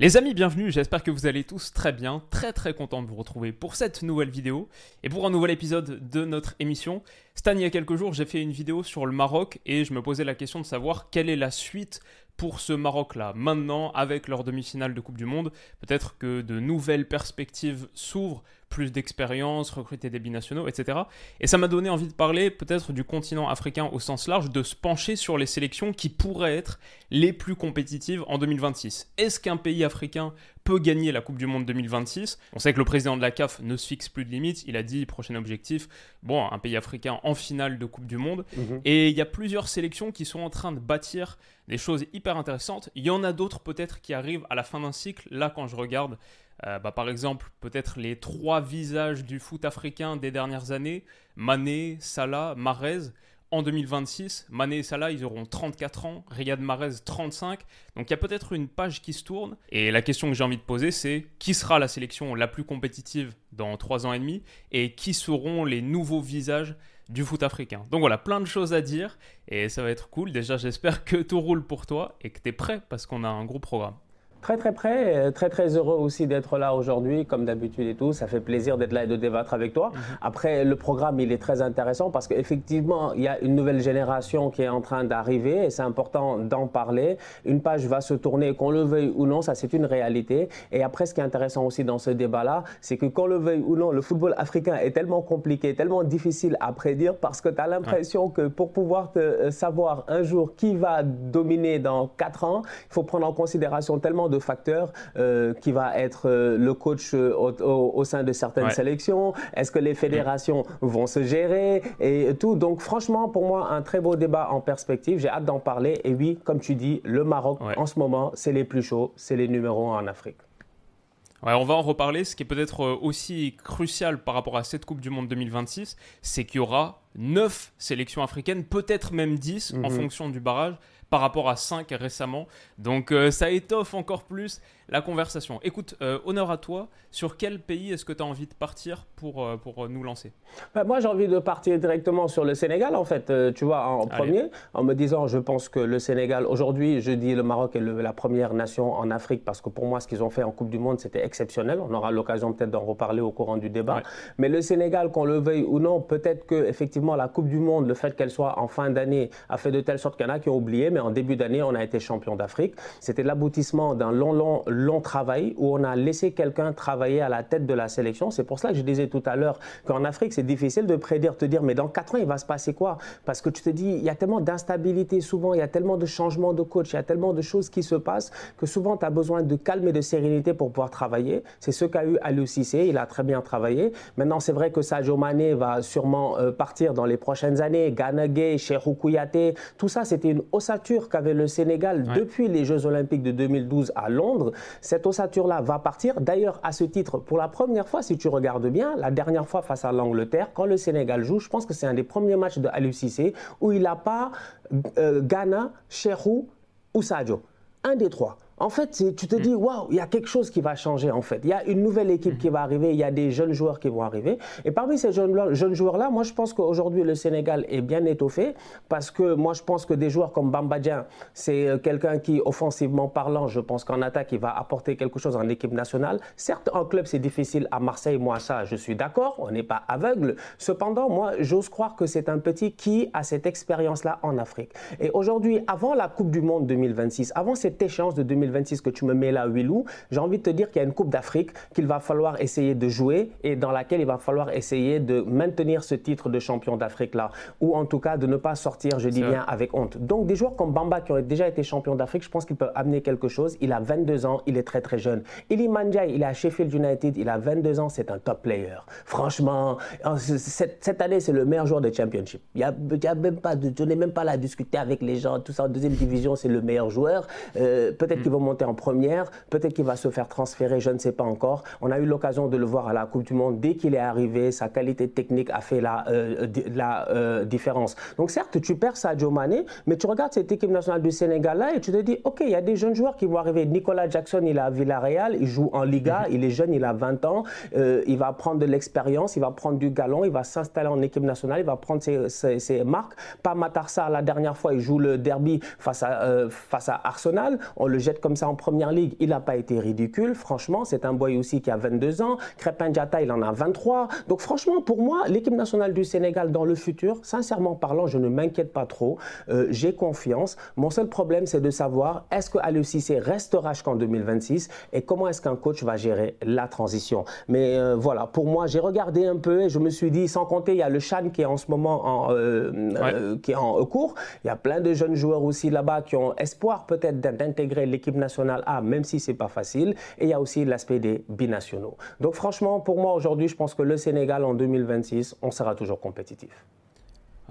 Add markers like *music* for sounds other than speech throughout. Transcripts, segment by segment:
Les amis, bienvenue, j'espère que vous allez tous très bien, très très content de vous retrouver pour cette nouvelle vidéo et pour un nouvel épisode de notre émission. Stan, il y a quelques jours, j'ai fait une vidéo sur le Maroc et je me posais la question de savoir quelle est la suite pour ce Maroc-là. Maintenant, avec leur demi-finale de Coupe du Monde, peut-être que de nouvelles perspectives s'ouvrent plus d'expérience, recruter des binationaux, etc. Et ça m'a donné envie de parler peut-être du continent africain au sens large, de se pencher sur les sélections qui pourraient être les plus compétitives en 2026. Est-ce qu'un pays africain peut gagner la Coupe du Monde 2026 On sait que le président de la CAF ne se fixe plus de limites, il a dit prochain objectif, bon, un pays africain en finale de Coupe du Monde. Mhm. Et il y a plusieurs sélections qui sont en train de bâtir des choses hyper intéressantes. Il y en a d'autres peut-être qui arrivent à la fin d'un cycle. Là, quand je regarde, euh, bah, par exemple, peut-être les trois visages du foot africain des dernières années, Mané, Salah, Marez. En 2026, Mané et Salah, ils auront 34 ans, Riyad Mahrez 35. Donc il y a peut-être une page qui se tourne. Et la question que j'ai envie de poser, c'est qui sera la sélection la plus compétitive dans 3 ans et demi et qui seront les nouveaux visages du foot africain? Donc voilà, plein de choses à dire et ça va être cool. Déjà, j'espère que tout roule pour toi et que tu es prêt parce qu'on a un gros programme. Très très euh, très très heureux aussi d'être là aujourd'hui, comme d'habitude et tout. Ça fait plaisir d'être là et de débattre avec toi. Mhm. Après, le programme, il est très intéressant parce qu'effectivement, il y a une nouvelle génération qui est en train d'arriver et c'est important d'en parler. Une page va se tourner, qu'on le veuille ou non, ça c'est une réalité. Et après, ce qui est intéressant aussi dans ce débat-là, c'est que qu'on le veuille ou non, le football africain est tellement compliqué, tellement difficile à prédire parce que tu as l'impression que pour pouvoir te euh, savoir un jour qui va dominer dans 4 ans, il faut prendre en considération tellement de facteurs euh, qui va être euh, le coach euh, au, sein de certaines sélections Est-ce que les fédérations vont se gérer et tout Donc franchement, pour moi, un très beau débat en perspective. J'ai hâte d'en parler. Et oui, comme tu dis, le Maroc, en ce moment, c'est les plus chauds, c'est les numéros en Afrique. Ouais, on va en reparler. Ce qui est peut-être aussi crucial par rapport à cette Coupe du Monde 2026, c'est qu'il y aura 9 sélections africaines, peut-être même 10 en mhm. fonction du barrage par rapport à 5 récemment. Donc euh, ça étoffe encore plus la conversation. Écoute, euh, honneur à toi. Sur quel pays est-ce que tu as envie de partir pour, euh, pour nous lancer? Bah, Moi, j'ai envie de partir directement sur le Sénégal, en fait, tu vois, en premier, en me disant, je pense que le Sénégal, aujourd'hui, je dis le Maroc est la première nation en Afrique parce que pour moi, ce qu'ils ont fait en Coupe du Monde, c'était exceptionnel. On aura l'occasion peut-être d'en reparler au courant du débat. Mais le Sénégal, qu'on le veuille ou non, peut-être que effectivement la Coupe du Monde, le fait qu'elle soit en fin d'année, a fait de telle sorte qu'il y en a qui ont oublié, mais en début d'année, on a été champion d'Afrique. C'était l'aboutissement d'un long, long, long travail où on a laissé quelqu'un travailler à la tête de la sélection. C'est pour cela que je disais tout à l'heure qu'en Afrique, c'est difficile de prédire, te dire, mais dans 4 ans, il va se passer quoi? Parce que tu te dis, il y a tellement d'instabilité souvent, il y a tellement de changements de coach, il y a tellement de choses qui se passent que souvent, tu as besoin de calme et de sérénité pour pouvoir travailler. C'est ce qu'a eu Aliou Cissé, il a très bien travaillé. Maintenant, c'est vrai que Sadio Mané va sûrement euh, partir dans les prochaines années. Cherou Kouyaté, tout ça, c'était une ossature qu'avait le Sénégal depuis les Jeux Olympiques de 2012 à Londres. Cette ossature-là va partir. D'ailleurs, à ce titre, pour la première fois, si tu regardes bien, la dernière fois face à l'Angleterre, quand le Sénégal joue, je pense que c'est un des premiers matchs de Aliou Cissé où il n'a pas euh, Ghana, Cherou ou Sadio. Un des trois. En fait, tu te mm. dis, waouh, il y a quelque chose qui va changer, en fait. Il y a une nouvelle équipe qui va arriver, il y a des jeunes joueurs qui vont arriver. Et parmi ces jeunes, jeunes joueurs-là, moi, je pense qu'aujourd'hui, le Sénégal est bien étoffé parce que moi, je pense que des joueurs comme Bambadien, c'est euh, quelqu'un qui, offensivement parlant, je pense qu'en attaque, il va apporter quelque chose en équipe nationale. Certes, en club, c'est difficile. À Marseille, moi, ça, je suis d'accord, on n'est pas aveugle. Cependant, moi, j'ose croire que c'est un petit qui a cette expérience-là en Afrique. Et aujourd'hui, avant la Coupe du Monde 2026, avant cette échéance de 2026, 2026 que tu me mets là, Willou, j'ai envie de te dire qu'il y a une Coupe d'Afrique qu'il va falloir essayer de jouer et dans laquelle il va falloir essayer de maintenir ce titre de champion d'Afrique là, ou en tout cas de ne pas sortir, je dis bien, avec honte. Donc des joueurs comme Bamba qui ont déjà été champion d'Afrique, je pense qu'il peut amener quelque chose. Il a 22 ans, il est très très jeune. Ili Manjai, il est à Sheffield United, il a 22 ans, c'est un top player. Franchement, cette, année, c'est le meilleur joueur de Championship. Il y a, même pas de, je n'ai même pas là à discuter avec les gens, tout ça en deuxième division, c'est le meilleur joueur. Euh, peut-être mm. qu'il va monter en première, peut-être qu'il va se faire transférer, je ne sais pas encore. On a eu l'occasion de le voir à la Coupe du Monde dès qu'il est arrivé, sa qualité technique a fait la, euh, la euh, différence. Donc certes, tu perds Sadio Mané, mais tu regardes cette équipe nationale du Sénégal là et tu te dis, ok, il y a des jeunes joueurs qui vont arriver. Nicolas Jackson, il est à Villarreal, il joue en Liga, mm-hmm. il est jeune, il a 20 ans, il va prendre de l'expérience, il va prendre du galon, il va s'installer en équipe nationale, il va prendre ses, marques. Pas Matarsa, la dernière fois, il joue le derby face à, euh, face à Arsenal. On le jette comme ça en première ligue. Il n'a pas été ridicule. Franchement, c'est un boy aussi qui a 22 ans. Crépin Diata, il en a 23. Donc, franchement, pour moi, l'équipe nationale du Sénégal dans le futur, sincèrement parlant, je ne m'inquiète pas trop. Euh, j'ai confiance. Mon seul problème, c'est de savoir est-ce que Aliou Cissé restera jusqu'en 2026 et comment est-ce qu'un coach va gérer la transition? Mais euh, voilà, pour moi, j'ai regardé un peu et je me suis dit, sans compter, il y a le Chan qui est en ce moment en, euh, euh, qui est en cours. Il y a plein de jeunes joueurs aussi là-bas qui ont espoir peut-être d'intégrer l'équipe nationale A, même si c'est pas facile. Et il y a aussi l'aspect des binationaux. Donc franchement, pour moi aujourd'hui, je pense que le Sénégal en 2026, on sera toujours compétitif.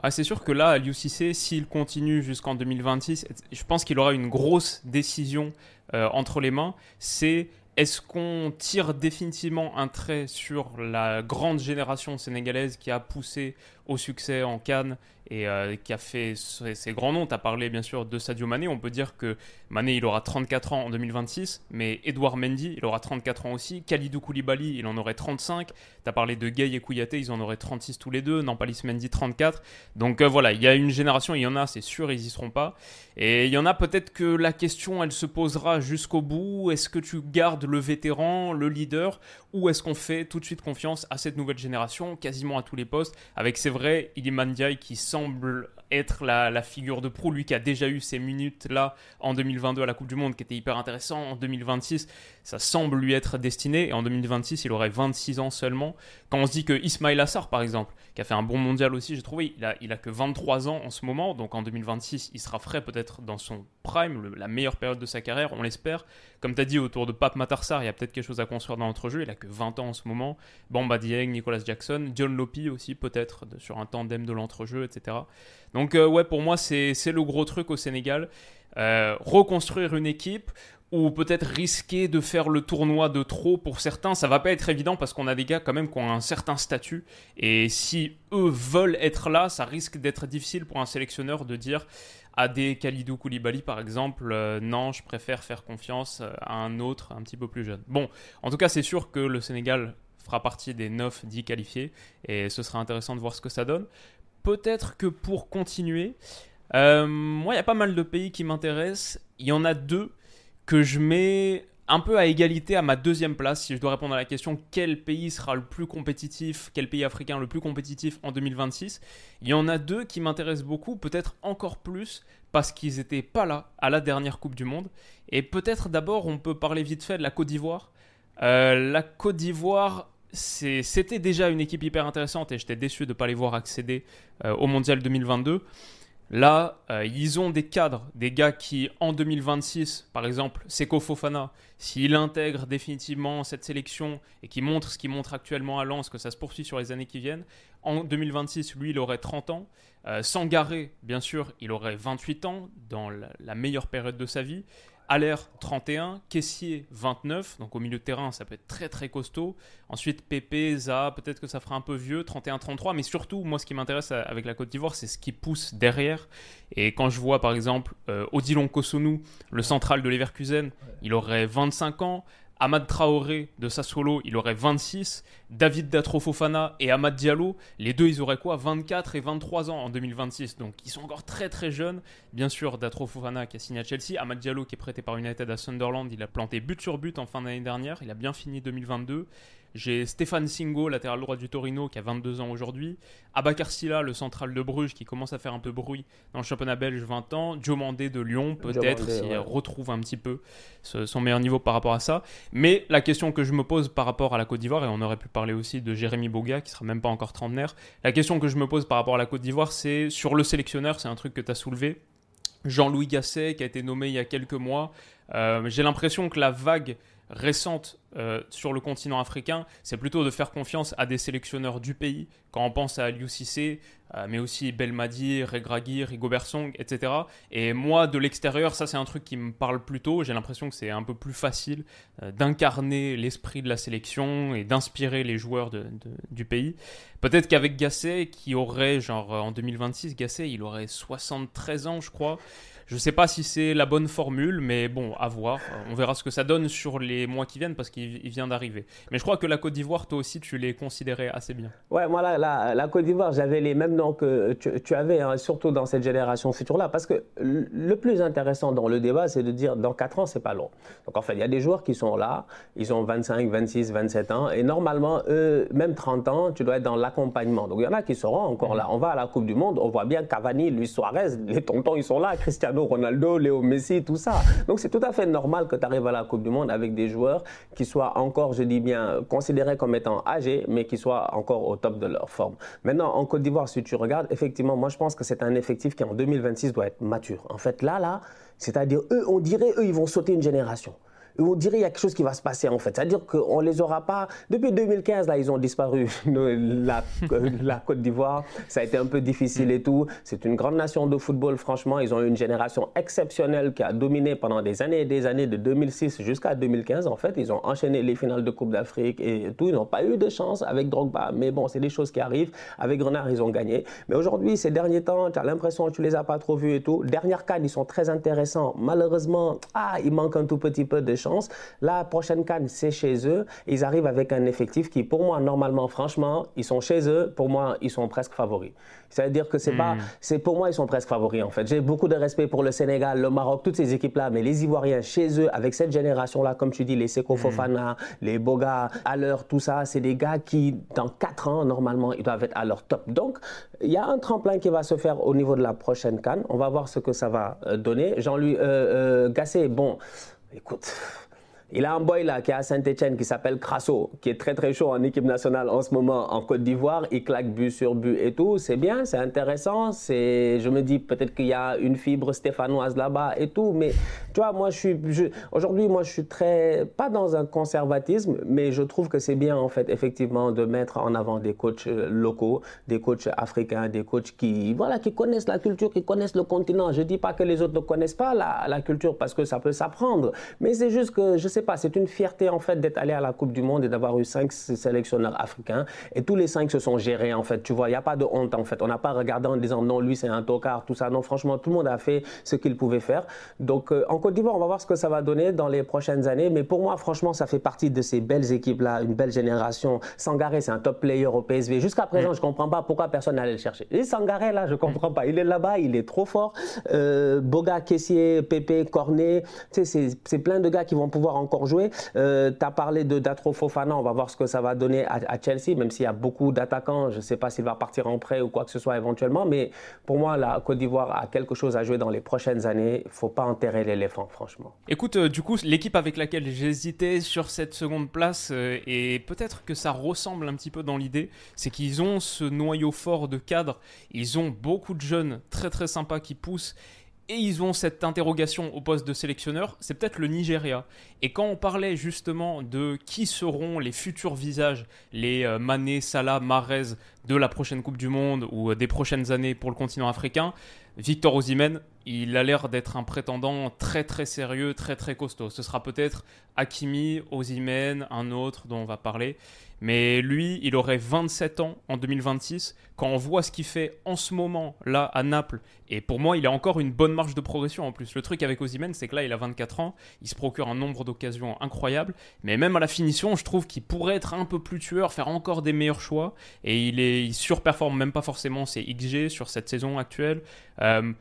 Ah, c'est sûr que là, l'UCC, s'il continue jusqu'en 2026, je pense qu'il aura une grosse décision euh, entre les mains. C'est est-ce qu'on tire définitivement un trait sur la grande génération sénégalaise qui a poussé au succès en Cannes et euh, qui a fait ses, grands noms. Tu as parlé bien sûr de Sadio Mané. On peut dire que Mané, il aura 34 ans en 2026, mais Edouard Mendy, il aura 34 ans aussi. Khalidou Koulibaly, il en aurait 35. Tu as parlé de Gay et Kouyaté, ils en auraient 36 tous les deux. Nampalis Mendy, 34. Donc euh, voilà, il y a une génération, il y en a, c'est sûr, ils y seront pas. Et il y en a peut-être que la question, elle se posera jusqu'au bout. Est-ce que tu gardes le vétéran, le leader, ou est-ce qu'on fait tout de suite confiance à cette nouvelle génération, quasiment à tous les postes, avec c'est vrai, Iliman Ndiaye qui semble être la, figure de proue, lui qui a déjà eu ces minutes-là en 2022 à la Coupe du Monde, qui était hyper intéressant. En 2026, ça semble lui être destiné. Et en 2026, il aurait 26 ans seulement. Quand on se dit que Ismail Assar, par exemple, qui a fait un bon mondial aussi, j'ai trouvé, il a, que 23 ans en ce moment. Donc en 2026, il sera frais peut-être dans son prime, la meilleure période de sa carrière, on l'espère. Comme tu as dit, autour de Pape Matarsar, il y a peut-être quelque chose à construire dans l'entrejeu. Il a que 20 ans en ce moment. Bamba Dieng, Nicolas Jackson, John Lopi aussi, peut-être, sur un tandem de l'entrejeu, etc. Donc, euh, ouais, pour moi, c'est le gros truc au Sénégal. Euh, reconstruire une équipe ou peut-être risquer de faire le tournoi de trop pour certains. Ça va pas être évident parce qu'on a des gars quand même qui ont un certain statut. Et si eux veulent être là, ça risque d'être difficile pour un sélectionneur de dire à des Khalidou Koulibaly par exemple, euh, non, je préfère faire confiance à un autre un petit peu plus jeune. Bon, en tout cas, c'est sûr que le Sénégal fera partie des 9-10 qualifiés et ce sera intéressant de voir ce que ça donne. Peut-être que pour continuer, euh, moi, il y a pas mal de pays qui m'intéressent. Il y en a deux que je mets un peu à égalité à ma deuxième place, si je dois répondre à la question quel pays sera le plus compétitif, quel pays africain le plus compétitif en 2026, il y en a deux qui m'intéressent beaucoup, peut-être encore plus parce qu'ils n'étaient pas là à la dernière Coupe du Monde. Et peut-être d'abord on peut parler vite fait de la Côte d'Ivoire. Euh, la Côte d'Ivoire, c'était déjà une équipe hyper intéressante et j'étais déçu de ne pas les voir accéder euh, au Mondial 2022. Là, euh, ils ont des cadres, des gars qui, en 2026, par exemple, Seko Fofana, s'il intègre définitivement cette sélection et qui montre ce qu'il montre actuellement à Lens, que ça se poursuit sur les années qui viennent, en 2026, lui, il aurait 30 ans. Euh, Sangaré, bien sûr, il aurait 28 ans, dans la meilleure période de sa vie. Allaire 31, Caissier 29, donc au milieu de terrain ça peut être très très costaud. Ensuite Pépé, Za, peut-être que ça fera un peu vieux, 31-33, mais surtout moi ce qui m'intéresse avec la Côte d'Ivoire c'est ce qui pousse derrière. Et quand je vois par exemple euh, Odilon Kosonou, le central de Leverkusen, il aurait 25 ans. Ahmad Traoré de Sassuolo, il aurait 26. David Datrofofana et Ahmad Diallo, les deux, ils auraient quoi? 24 et 23 ans en 2026. Donc, ils sont encore très très jeunes. Bien sûr, Datrofofana qui a signé à Chelsea. Ahmad Diallo qui est prêté par United à Sunderland, il a planté but sur but en fin d'année dernière. Il a bien fini 2022. J'ai Stéphane Singo, latéral droit du Torino, qui a 22 ans aujourd'hui. Abakar Silla, le central de Bruges, qui commence à faire un peu bruit dans le championnat belge, 20 ans. Joe Mandé de Lyon, peut-être, s'il retrouve un petit peu son meilleur niveau par rapport à ça. Mais la question que je me pose par rapport à la Côte d'Ivoire, et on aurait pu parler aussi de Jérémy Boga, qui sera même pas encore trentenaire, la question que je me pose par rapport à la Côte d'Ivoire, c'est sur le sélectionneur, c'est un truc que tu as soulevé. Jean-Louis Gasset, qui a été nommé il y a quelques mois. Euh, j'ai l'impression que la vague récente euh, sur le continent africain, c'est plutôt de faire confiance à des sélectionneurs du pays, quand on pense à Aliou Cissé, euh, mais aussi Belmadi, Regragui, Rigobert Song, etc. Et moi, de l'extérieur, ça c'est un truc qui me parle plutôt. J'ai l'impression que c'est un peu plus facile euh, d'incarner l'esprit de la sélection et d'inspirer les joueurs du pays. Peut-être qu'avec Gasset, qui aurait, genre en 2026, Gasset, il aurait 73 ans, je crois. Je ne sais pas si c'est la bonne formule, mais bon, à voir. On verra ce que ça donne sur les mois qui viennent parce qu'il vient d'arriver. Mais je crois que la Côte d'Ivoire, toi aussi, tu l'es considéré assez bien. Ouais, moi, la, la, Côte d'Ivoire, j'avais les mêmes noms que tu, avais, hein, surtout dans cette génération future-là. Parce que le plus intéressant dans le débat, c'est de dire dans 4 ans, c'est pas long. Donc en fait, il y a des joueurs qui sont là, ils ont 25, 26, 27 ans. Et normalement, eux, même 30 ans, tu dois être dans l'accompagnement. Donc il y en a qui seront encore là. On va à la Coupe du Monde, on voit bien Cavani, Luis Suarez, les tontons, ils sont là, Cristiano. Ronaldo, Léo Messi, tout ça. Donc c'est tout à fait normal que tu arrives à la Coupe du Monde avec des joueurs qui soient encore, je dis bien, considérés comme étant âgés, mais qui soient encore au top de leur forme. Maintenant, en Côte d'Ivoire, si tu regardes, effectivement, moi je pense que c'est un effectif qui en 2026 doit être mature. En fait, là, là, c'est-à-dire, eux, on dirait, eux, ils vont sauter une génération on dirait qu'il y a quelque chose qui va se passer en fait. C'est-à-dire qu'on ne les aura pas. Depuis 2015, là, ils ont disparu. *laughs* *laughs* la, Côte d'Ivoire, ça a été un peu difficile et tout. C'est une grande nation de football, franchement. Ils ont eu une génération exceptionnelle qui a dominé pendant des années et des années, de 2006 jusqu'à 2015. En fait, ils ont enchaîné les finales de Coupe d'Afrique et tout. Ils n'ont pas eu de chance avec Drogba. Mais bon, c'est des choses qui arrivent. Avec Renard, ils ont gagné. Mais aujourd'hui, ces derniers temps, tu as l'impression que tu les as pas trop vus et tout. Dernière canne, ils sont très intéressants. Malheureusement, ah, il manque un tout petit peu de chance. La prochaine canne, c'est chez eux. Ils arrivent avec un effectif qui, pour moi, normalement, franchement, ils sont chez eux. Pour moi, ils sont presque favoris. C'est-à-dire que c'est pas, hmm. c'est pour moi, ils sont presque favoris en fait. J'ai beaucoup de respect pour le Sénégal, le Maroc, toutes ces équipes-là, mais les Ivoiriens chez eux, avec cette génération-là, comme tu dis, les Seko hmm. Fofana, les Boga, à l'heure, tout ça, c'est des gars qui, dans 4 ans, normalement, ils doivent être à leur top. Donc, il y a un tremplin qui va se faire au niveau de la prochaine canne. On va voir ce que ça va euh, donner. Jean-Louis euh, euh, Gasset, bon, écoute, il a un boy là qui est à Saint-Etienne qui s'appelle Crasso, qui est très très chaud en équipe nationale en ce moment en Côte d'Ivoire. Il claque but sur but et tout. C'est bien, c'est intéressant. C'est, je me dis peut-être qu'il y a une fibre stéphanoise là-bas et tout. Mais tu vois, moi je suis, aujourd'hui moi je suis très, pas dans un conservatisme, mais je trouve que c'est bien en fait effectivement de mettre en avant des coachs euh, locaux, des coachs africains, des coachs qui, voilà, qui connaissent la culture, qui connaissent le continent. Je dis pas que les autres ne connaissent pas la, la culture parce que ça peut s'apprendre, mais c'est juste que je sais pas, c'est une fierté en fait d'être allé à la Coupe du Monde et d'avoir eu cinq sélectionneurs africains. Et tous les cinq se sont gérés en fait. Tu vois, il n'y a pas de honte en fait. On n'a pas regardé en disant non, lui c'est un tocard, tout ça. Non, franchement, tout le monde a fait ce qu'il pouvait faire. Donc euh, en Côte d'Ivoire, on va voir ce que ça va donner dans les prochaines années. Mais pour moi, franchement, ça fait partie de ces belles équipes-là, une belle génération. Sangaré, c'est un top player au PSV. Jusqu'à présent, mm. je ne comprends pas pourquoi personne n'allait le chercher. Et Sangaré, là, je ne comprends pas. Il est là-bas, il est trop fort. Euh, Boga, Kessier, Pépé, Cornet, tu sais, c'est plein de gars qui vont pouvoir encore jouer. Euh, tu as parlé de Datro Fofana, on va voir ce que ça va donner à, Chelsea, même s'il y a beaucoup d'attaquants. Je ne sais pas s'il va partir en prêt ou quoi que ce soit éventuellement, mais pour moi, la Côte d'Ivoire a quelque chose à jouer dans les prochaines années. Il faut pas enterrer l'éléphant, franchement. Écoute, euh, du coup, l'équipe avec laquelle j'hésitais sur cette seconde place, euh, et peut-être que ça ressemble un petit peu dans l'idée, c'est qu'ils ont ce noyau fort de cadre. Ils ont beaucoup de jeunes très très sympas qui poussent et ils ont cette interrogation au poste de sélectionneur, c'est peut-être le Nigeria. Et quand on parlait justement de qui seront les futurs visages, les euh, Mané, Salah, Marez de la prochaine Coupe du Monde ou euh, des prochaines années pour le continent africain, Victor Osimhen, il a l'air d'être un prétendant très très sérieux, très très costaud. Ce sera peut-être Hakimi, Osimhen, un autre dont on va parler. Mais lui, il aurait 27 ans en 2026. Quand on voit ce qu'il fait en ce moment là à Naples, et pour moi, il a encore une bonne marge de progression en plus. Le truc avec Osimhen, c'est que là, il a 24 ans, il se procure un nombre d'occasions incroyable, mais même à la finition, je trouve qu'il pourrait être un peu plus tueur, faire encore des meilleurs choix, et il surperforme même pas forcément ses XG sur cette saison actuelle. Euh,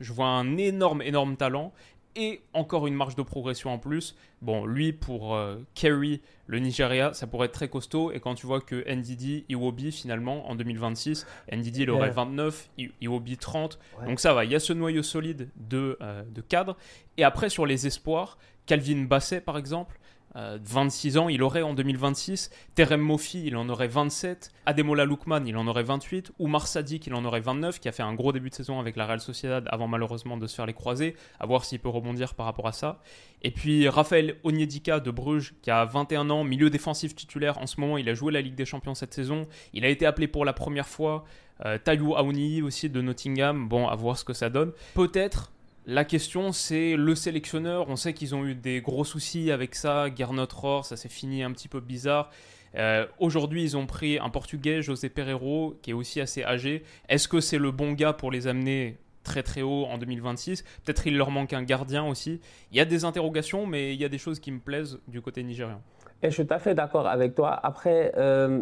je vois un énorme, énorme talent, et encore une marge de progression en plus. Bon, lui, pour euh, carry le Nigeria, ça pourrait être très costaud. Et quand tu vois que NDD, Iwobi, finalement, en 2026, NDD, il aurait 29, Iwobi 30. Donc ça va, il y a ce noyau solide de, euh, de cadre. Et après, sur les espoirs, Calvin Basset, par exemple, 26 euh, ans, il aurait en 2026. Terem Mofi, il en aurait 27. Ademola Lookman, il en aurait 28. Oumar Sadik, il en aurait 29, qui a fait un gros début de saison avec la Real Sociedad avant malheureusement de se faire les croiser. À voir s'il peut rebondir par rapport à ça. Et puis Raphaël Onyedika de Bruges, qui a 21 ans, milieu défensif titulaire en ce moment. Il a joué la Ligue des Champions cette saison. Il a été appelé pour la première fois. Euh, Tayou Aouni aussi de Nottingham. Bon, à voir ce que ça donne. Peut-être la question, c'est le sélectionneur. On sait qu'ils ont eu des gros soucis avec ça. Gernot Rohr, ça s'est fini un petit peu bizarre. Euh, aujourd'hui, ils ont pris un Portugais, José Pereiro, qui est aussi assez âgé. Est-ce que c'est le bon gars pour les amener très très haut en 2026 Peut-être il leur manque un gardien aussi. Il y a des interrogations, mais il y a des choses qui me plaisent du côté nigérian. Et je suis tout à fait d'accord avec toi. Après, euh,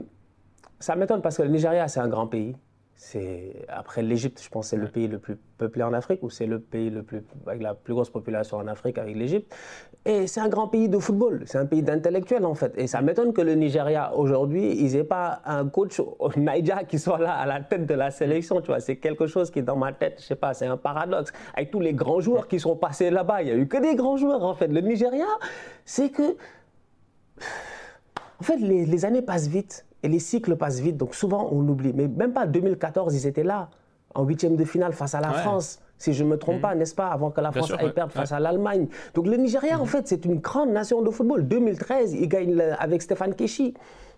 ça m'étonne parce que le Nigeria, c'est un grand pays. C'est après l'Égypte, je pense, c'est le pays le plus peuplé en Afrique ou c'est le pays le plus avec la plus grosse population en Afrique avec l'Égypte. Et c'est un grand pays de football, c'est un pays d'intellectuels en fait. Et ça m'étonne que le Nigeria aujourd'hui, ils n'aient pas un coach *laughs* Nigeria qui soit là à la tête de la sélection. Tu vois, c'est quelque chose qui est dans ma tête. Je sais pas, c'est un paradoxe. Avec tous les grands joueurs qui sont passés là-bas, il y a eu que des grands joueurs en fait. Le Nigeria, c'est que en fait les, les années passent vite. Et les cycles passent vite, donc souvent on oublie. Mais même pas 2014, ils étaient là, en huitième de finale face à la France. Si je ne me trompe mhm. pas, n'est-ce pas, avant que la France aille perdre face à l'Allemagne. Donc le Nigeria, en mhm. fait, c'est une grande nation de football. 2013, ils gagnent avec Stéphane Keshi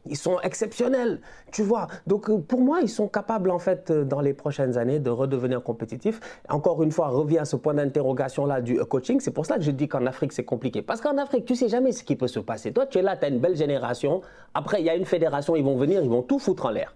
ils sont exceptionnels, tu vois. Donc euh, pour moi, ils sont capables en fait euh, dans les prochaines années de redevenir compétitifs. Encore une fois, revient à ce point d'interrogation là du euh, coaching. C'est pour ça que je dis qu'en Afrique c'est compliqué. Parce qu'en Afrique, tu sais jamais ce qui peut se passer. Toi, tu es là, tu as une belle génération. Après, il y a une fédération, ils vont venir, ils vont tout foutre en l'air.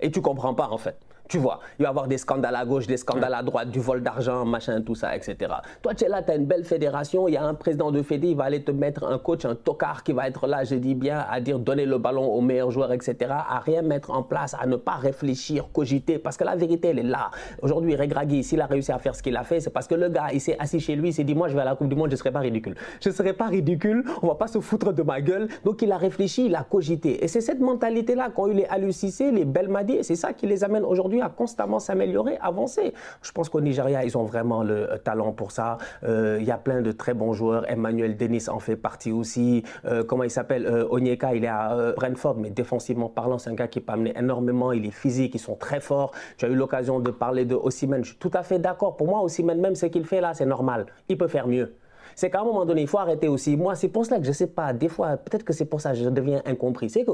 Et tu comprends pas en fait. Tu vois, il va y avoir des scandales à gauche, des scandales à droite, du vol d'argent, machin, tout ça, etc. Toi, tu es là, tu as une belle fédération, il y a un président de fédé, il va aller te mettre un coach, un tocard qui va être là, je dis bien, à dire donner le ballon aux meilleurs joueurs, etc. À rien mettre en place, à ne pas réfléchir, cogiter, parce que la vérité, elle est là. Aujourd'hui, Regragui, s'il a réussi à faire ce qu'il a fait, c'est parce que le gars, il s'est assis chez lui, il s'est dit, moi, je vais à la Coupe du Monde, je ne serai pas ridicule. Je ne serai pas ridicule, on va pas se foutre de ma gueule. Donc, il a réfléchi, il a cogité. Et c'est cette mentalité-là qu'ont eu les Alucissé, les Belmadi, et c'est ça qui les amène aujourd'hui à constamment s'améliorer améliorer, avancer. Je pense qu'au Nigeria, ils ont vraiment le euh, talent pour ça. Euh, il y a plein de très bons joueurs. Emmanuel Denis en fait partie aussi. Euh, comment il s'appelle Onyeka, il est à Brentford, mais défensivement parlant, c'est un gars qui peut amener énormément. Il est physique, ils sont très forts. Tu as eu l'occasion de parler de Osimhen. Je suis tout à fait d'accord. Pour moi, Osimhen, même ce qu'il fait là, c'est normal. Il peut faire mieux c'est qu'à un moment donné, il faut arrêter aussi. Moi, c'est pour cela que je ne sais pas, des fois, peut-être que c'est pour ça que je deviens incompris. C'est que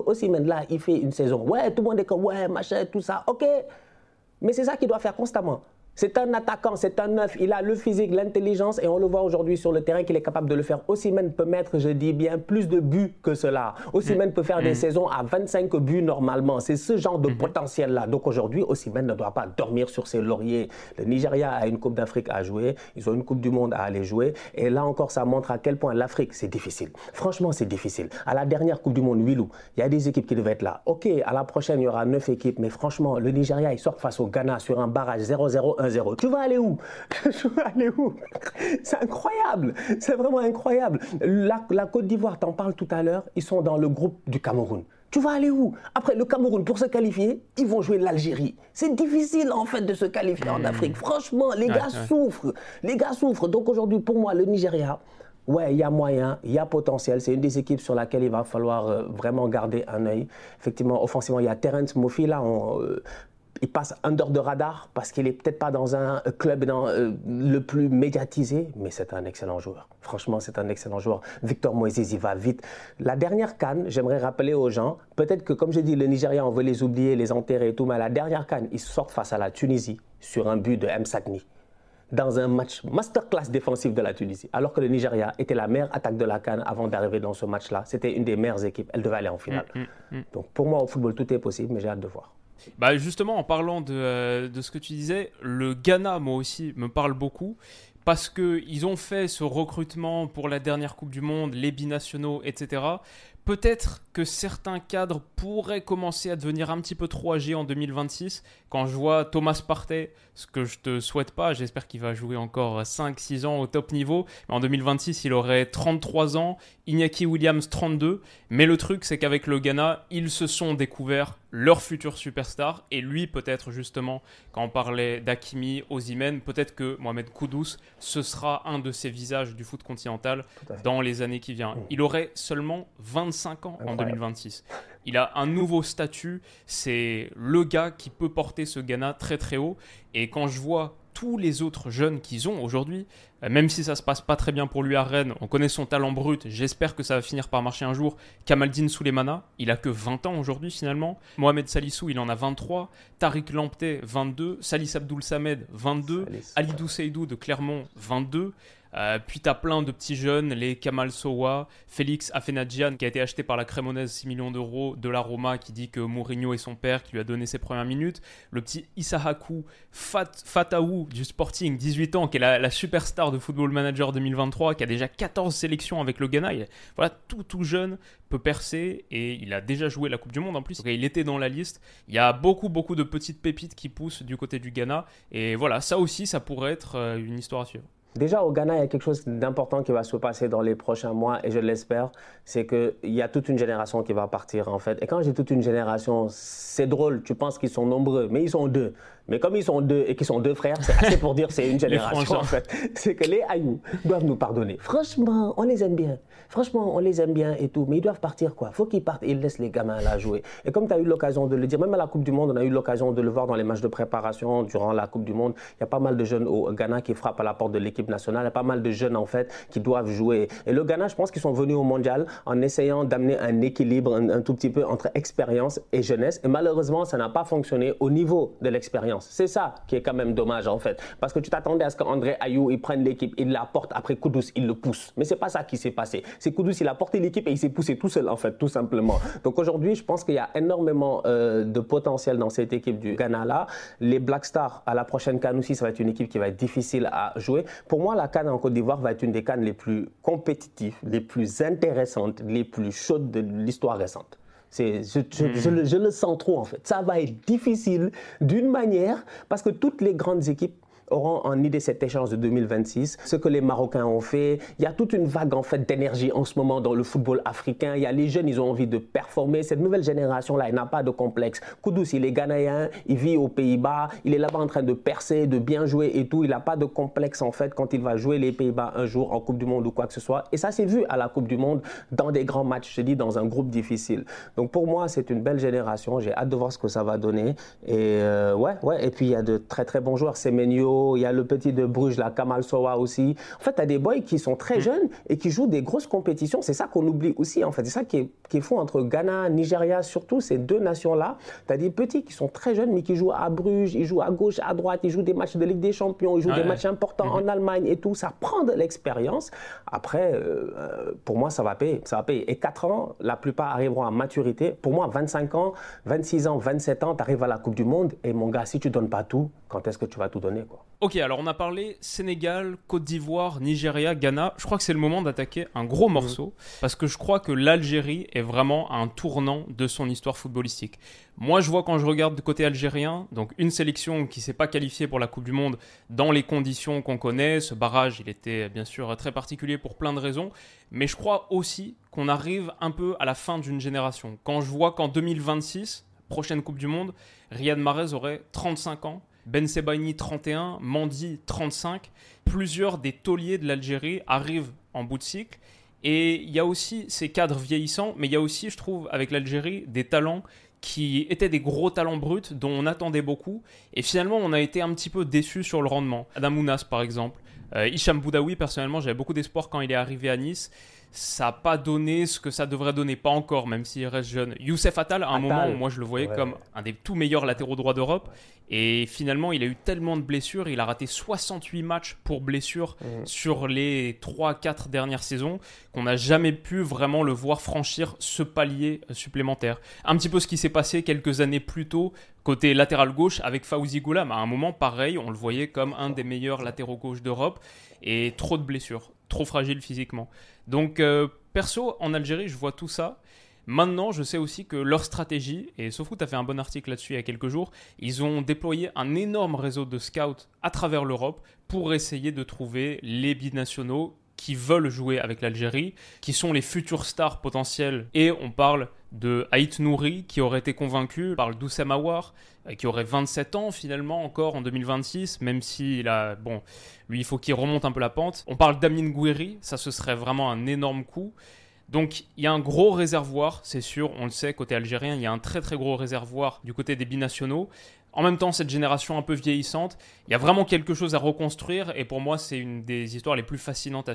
là, il fait une saison. Ouais, tout le monde est comme, ouais, machin, tout ça. OK. Mais c'est ça qu'il doit faire constamment. C'est un attaquant, c'est un neuf. Il a le physique, l'intelligence et on le voit aujourd'hui sur le terrain qu'il est capable de le faire. Osimhen peut mettre, je dis bien, plus de buts que cela. Osimhen peut faire des mm. saisons à 25 buts normalement. C'est ce genre de mm-hmm. potentiel-là. Donc aujourd'hui, Osimhen ne doit pas dormir sur ses lauriers. Le Nigeria a une Coupe d'Afrique à jouer. Ils ont une Coupe du Monde à aller jouer. Et là encore, ça montre à quel point l'Afrique, c'est difficile. Franchement, c'est difficile. À la dernière Coupe du Monde, Willou, il y a des équipes qui devaient être là. OK, à la prochaine, il y aura 9 équipes. Mais franchement, le Nigeria, il sort face au Ghana sur un barrage 0-0, 1-0. Tu vas aller où? *laughs* Je vais aller où? C'est incroyable. C'est vraiment incroyable. La, Côte d'Ivoire, t'en parles tout à l'heure, ils sont dans le groupe du Cameroun. Tu vas aller où? Après, le Cameroun, pour se qualifier, ils vont jouer l'Algérie. C'est difficile, en fait, de se qualifier en hmm. Afrique. Franchement, les gars souffrent. Les gars souffrent. Donc, aujourd'hui, pour moi, le Nigeria, ouais, il y a moyen, il y a potentiel. C'est une des équipes sur laquelle il va falloir euh, vraiment garder un œil. Effectivement, offensivement, il y a Terence Mofi, là, on, euh, il passe under de radar parce qu'il est peut-être pas dans un club dans, euh, le plus médiatisé, mais c'est un excellent joueur. Franchement, c'est un excellent joueur. Victor Moïse, il va vite. La dernière canne, j'aimerais rappeler aux gens, peut-être que comme j'ai dit, le Nigeria, on veut les oublier, les enterrer et tout, mais la dernière canne, ils sortent face à la Tunisie sur un but de M. Dans un match masterclass défensif de la Tunisie, alors que le Nigeria était la meilleure attaque de la Cannes avant d'arriver dans ce match-là. C'était une des meilleures équipes. Elle devait aller en finale. Mm, mm, mm. Donc pour moi, au football, tout est possible, mais j'ai hâte de voir. Bah justement, en parlant de, euh, de, ce que tu disais, le Ghana, moi aussi, me parle beaucoup parce qu'ils ont fait ce recrutement pour la dernière Coupe du Monde, les binationaux, etc. Peut-être que certains cadres pourraient commencer à devenir un petit peu trop âgés en 2026. Quand je vois Thomas Partey, ce que je te souhaite pas, j'espère qu'il va jouer encore 5-6 ans au top niveau. Mais en 2026, il aurait 33 ans, Iñaki Williams 32. Mais le truc, c'est qu'avec le Ghana, ils se sont découverts leur futur superstar. Et lui, peut-être justement, quand on parlait d'Akimi, Ozimen, peut-être que Mohamed Koudous, ce sera un de ces visages du foot continental dans les années qui viennent. Il aurait seulement 25 ans en 2026. Il a un nouveau statut, c'est le gars qui peut porter ce Ghana très très haut. Et quand je vois tous les autres jeunes qu'ils ont aujourd'hui, euh, même si ça se passe pas très bien pour lui à Rennes, on connaît son talent brut, j'espère que ça va finir par marcher un jour. Kamaldine Soulemana, il a que 20 ans aujourd'hui finalement. Mohamed Salissou, il en a 23. Tariq Lamptey, 22. Salis Abdoul Samed, 22. Alidou Seydou de Clermont, 22. Euh, puis tu as plein de petits jeunes, les Kamal Sowa, Félix Afenadjian, qui a été acheté par la Crémonaise 6 millions d'euros de la Roma, qui dit que Mourinho est son père, qui lui a donné ses premières minutes. Le petit Isahaku Fat, Fataou du Sporting, 18 ans, qui est la, superstar de Football Manager 2023, qui a déjà 14 sélections avec le Ghana. voilà, tout tout jeune peut percer et il a déjà joué la Coupe du Monde en plus. il était dans la liste. Il y a beaucoup beaucoup de petites pépites qui poussent du côté du Ghana. Et voilà, ça aussi, ça pourrait être euh, une histoire à suivre. Déjà, au Ghana, il y a quelque chose d'important qui va se passer dans les prochains mois, et je l'espère, c'est qu'il y a toute une génération qui va partir, en fait. Et quand j'ai toute une génération, c'est drôle, tu penses qu'ils sont nombreux, mais ils sont deux. Mais comme ils sont deux et qu'ils sont deux frères, c'est assez pour dire c'est une *laughs* génération en fait. C'est que les Ayou doivent nous pardonner. Franchement, on les aime bien. Franchement, on les aime bien et tout. Mais ils doivent partir quoi. Faut qu'ils partent et ils laissent les gamins là jouer. Et comme tu as eu l'occasion de le dire, même à la Coupe du Monde, on a eu l'occasion de le voir dans les matchs de préparation durant la Coupe du Monde. Il y a pas mal de jeunes au Ghana qui frappent à la porte de l'équipe nationale. Il y a pas mal de jeunes en fait qui doivent jouer. Et le Ghana, je pense qu'ils sont venus au mondial en essayant d'amener un équilibre un, un tout petit peu entre expérience et jeunesse. Et malheureusement, ça n'a pas fonctionné au niveau de l'expérience. C'est ça qui est quand même dommage en fait. Parce que tu t'attendais à ce qu'André Ayou il prenne l'équipe, il la porte après Koudous, il le pousse. Mais c'est pas ça qui s'est passé. C'est Koudous, il a porté l'équipe et il s'est poussé tout seul en fait, tout simplement. Donc aujourd'hui, je pense qu'il y a énormément euh, de potentiel dans cette équipe du Ghana là. Les Black Stars à la prochaine Cannes aussi, ça va être une équipe qui va être difficile à jouer. Pour moi, la Cannes en Côte d'Ivoire va être une des Cannes les plus compétitives, les plus intéressantes, les plus chaudes de l'histoire récente. Je, je, je, le sens trop en fait. Ça va être difficile d'une manière parce que toutes les grandes équipes auront en idée cet échange de 2026, ce que les Marocains ont fait. Il y a toute une vague en fait d'énergie en ce moment dans le football africain. Il y a les jeunes, ils ont envie de performer. Cette nouvelle génération-là, elle n'a pas de complexe. Koudous, il est ghanéen, il vit aux Pays-Bas, il est là-bas en train de percer, de bien jouer et tout. Il n'a pas de complexe en fait quand il va jouer les Pays-Bas un jour en Coupe du Monde ou quoi que ce soit. Et ça s'est vu à la Coupe du Monde dans des grands matchs, je dis, dans un groupe difficile. Donc pour moi, c'est une belle génération. J'ai hâte de voir ce que ça va donner. Et euh, ouais, ouais. Et puis il y a de très très bons joueurs. Semenyo, il y a le petit de Bruges, la Kamal Sowa aussi. En fait, tu as des boys qui sont très mm. jeunes et qui jouent des grosses compétitions. C'est ça qu'on oublie aussi, en fait. C'est ça qui est, qui est, fou entre Ghana, Nigeria, surtout ces deux nations-là. Tu as des petits qui sont très jeunes, mais qui jouent à Bruges, ils jouent à gauche, à droite, ils jouent des matchs de Ligue des Champions, ils jouent des matchs importants mm-hmm. en Allemagne et tout. Ça prend de l'expérience. Après, euh, pour moi, ça va payer. Ça va payer. Et 4 ans, la plupart arriveront à maturité. Pour moi, 25 ans, 26 ans, 27 ans, tu arrives à la Coupe du Monde. Et mon gars, si tu donnes pas tout, quand est-ce que tu vas tout donner quoi? Ok, alors on a parlé Sénégal, Côte d'Ivoire, Nigeria, Ghana. Je crois que c'est le moment d'attaquer un gros morceau parce que je crois que l'Algérie est vraiment un tournant de son histoire footballistique. Moi, je vois quand je regarde du côté algérien, donc une sélection qui s'est pas qualifiée pour la Coupe du Monde dans les conditions qu'on connaît. Ce barrage, il était bien sûr très particulier pour plein de raisons, mais je crois aussi qu'on arrive un peu à la fin d'une génération. Quand je vois qu'en 2026, prochaine Coupe du Monde, Riyad Mahrez aurait 35 ans ben Sebaini 31, Mandi 35. Plusieurs des tauliers de l'Algérie arrivent en bout de cycle. Et il y a aussi ces cadres vieillissants, mais il y a aussi, je trouve, avec l'Algérie, des talents qui étaient des gros talents bruts dont on attendait beaucoup. Et finalement, on a été un petit peu déçus sur le rendement. Adam Ounas, par exemple. Euh, Hicham Boudaoui, personnellement, j'avais beaucoup d'espoir quand il est arrivé à Nice ça n'a pas donné ce que ça devrait donner, pas encore, même s'il reste jeune. Youssef Attal, à un moment, moi je le voyais comme un des tout meilleurs latéraux droits d'Europe, et finalement il a eu tellement de blessures, il a raté 68 matchs pour blessures mmh. sur les 3-4 dernières saisons, qu'on n'a jamais pu vraiment le voir franchir ce palier supplémentaire. Un petit peu ce qui s'est passé quelques années plus tôt côté latéral gauche avec Fauzi Goulam. À un moment, pareil, on le voyait comme un des meilleurs latéraux gauche d'Europe, et trop de blessures, trop fragile physiquement. Donc, euh, perso, en Algérie, je vois tout ça. Maintenant, je sais aussi que leur stratégie, et Sofoot a fait un bon article là-dessus il y a quelques jours, ils ont déployé un énorme réseau de scouts à travers l'Europe pour essayer de trouver les binationaux qui veulent jouer avec l'Algérie, qui sont les futurs stars potentiels. Et on parle de Haït Nouri, qui aurait été convaincu, on parle d'Oussem Aouar, euh, qui aurait 27 ans finalement encore en 2026, même s'il a... Bon, lui, il faut qu'il remonte un peu la pente. On parle d'Amin Gouiri, ça ce serait vraiment un énorme coup. Donc il y a un gros réservoir, c'est sûr, on le sait, côté algérien, il y a un très très gros réservoir du côté des binationaux. En même temps, cette génération un peu vieillissante, il y a vraiment quelque chose à reconstruire et pour moi, c'est une des histoires les plus fascinantes à.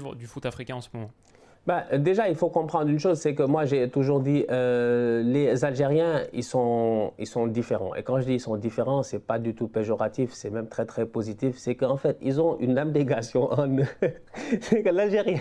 Du foot africain en ce moment? Bah, déjà, il faut comprendre une chose, c'est que moi, j'ai toujours dit, euh, les Algériens, ils sont, ils sont différents. Et quand je dis ils sont différents, c'est pas du tout péjoratif, c'est même très, très positif. C'est qu'en fait, ils ont une abnégation en eux. *laughs* c'est que l'Algérien,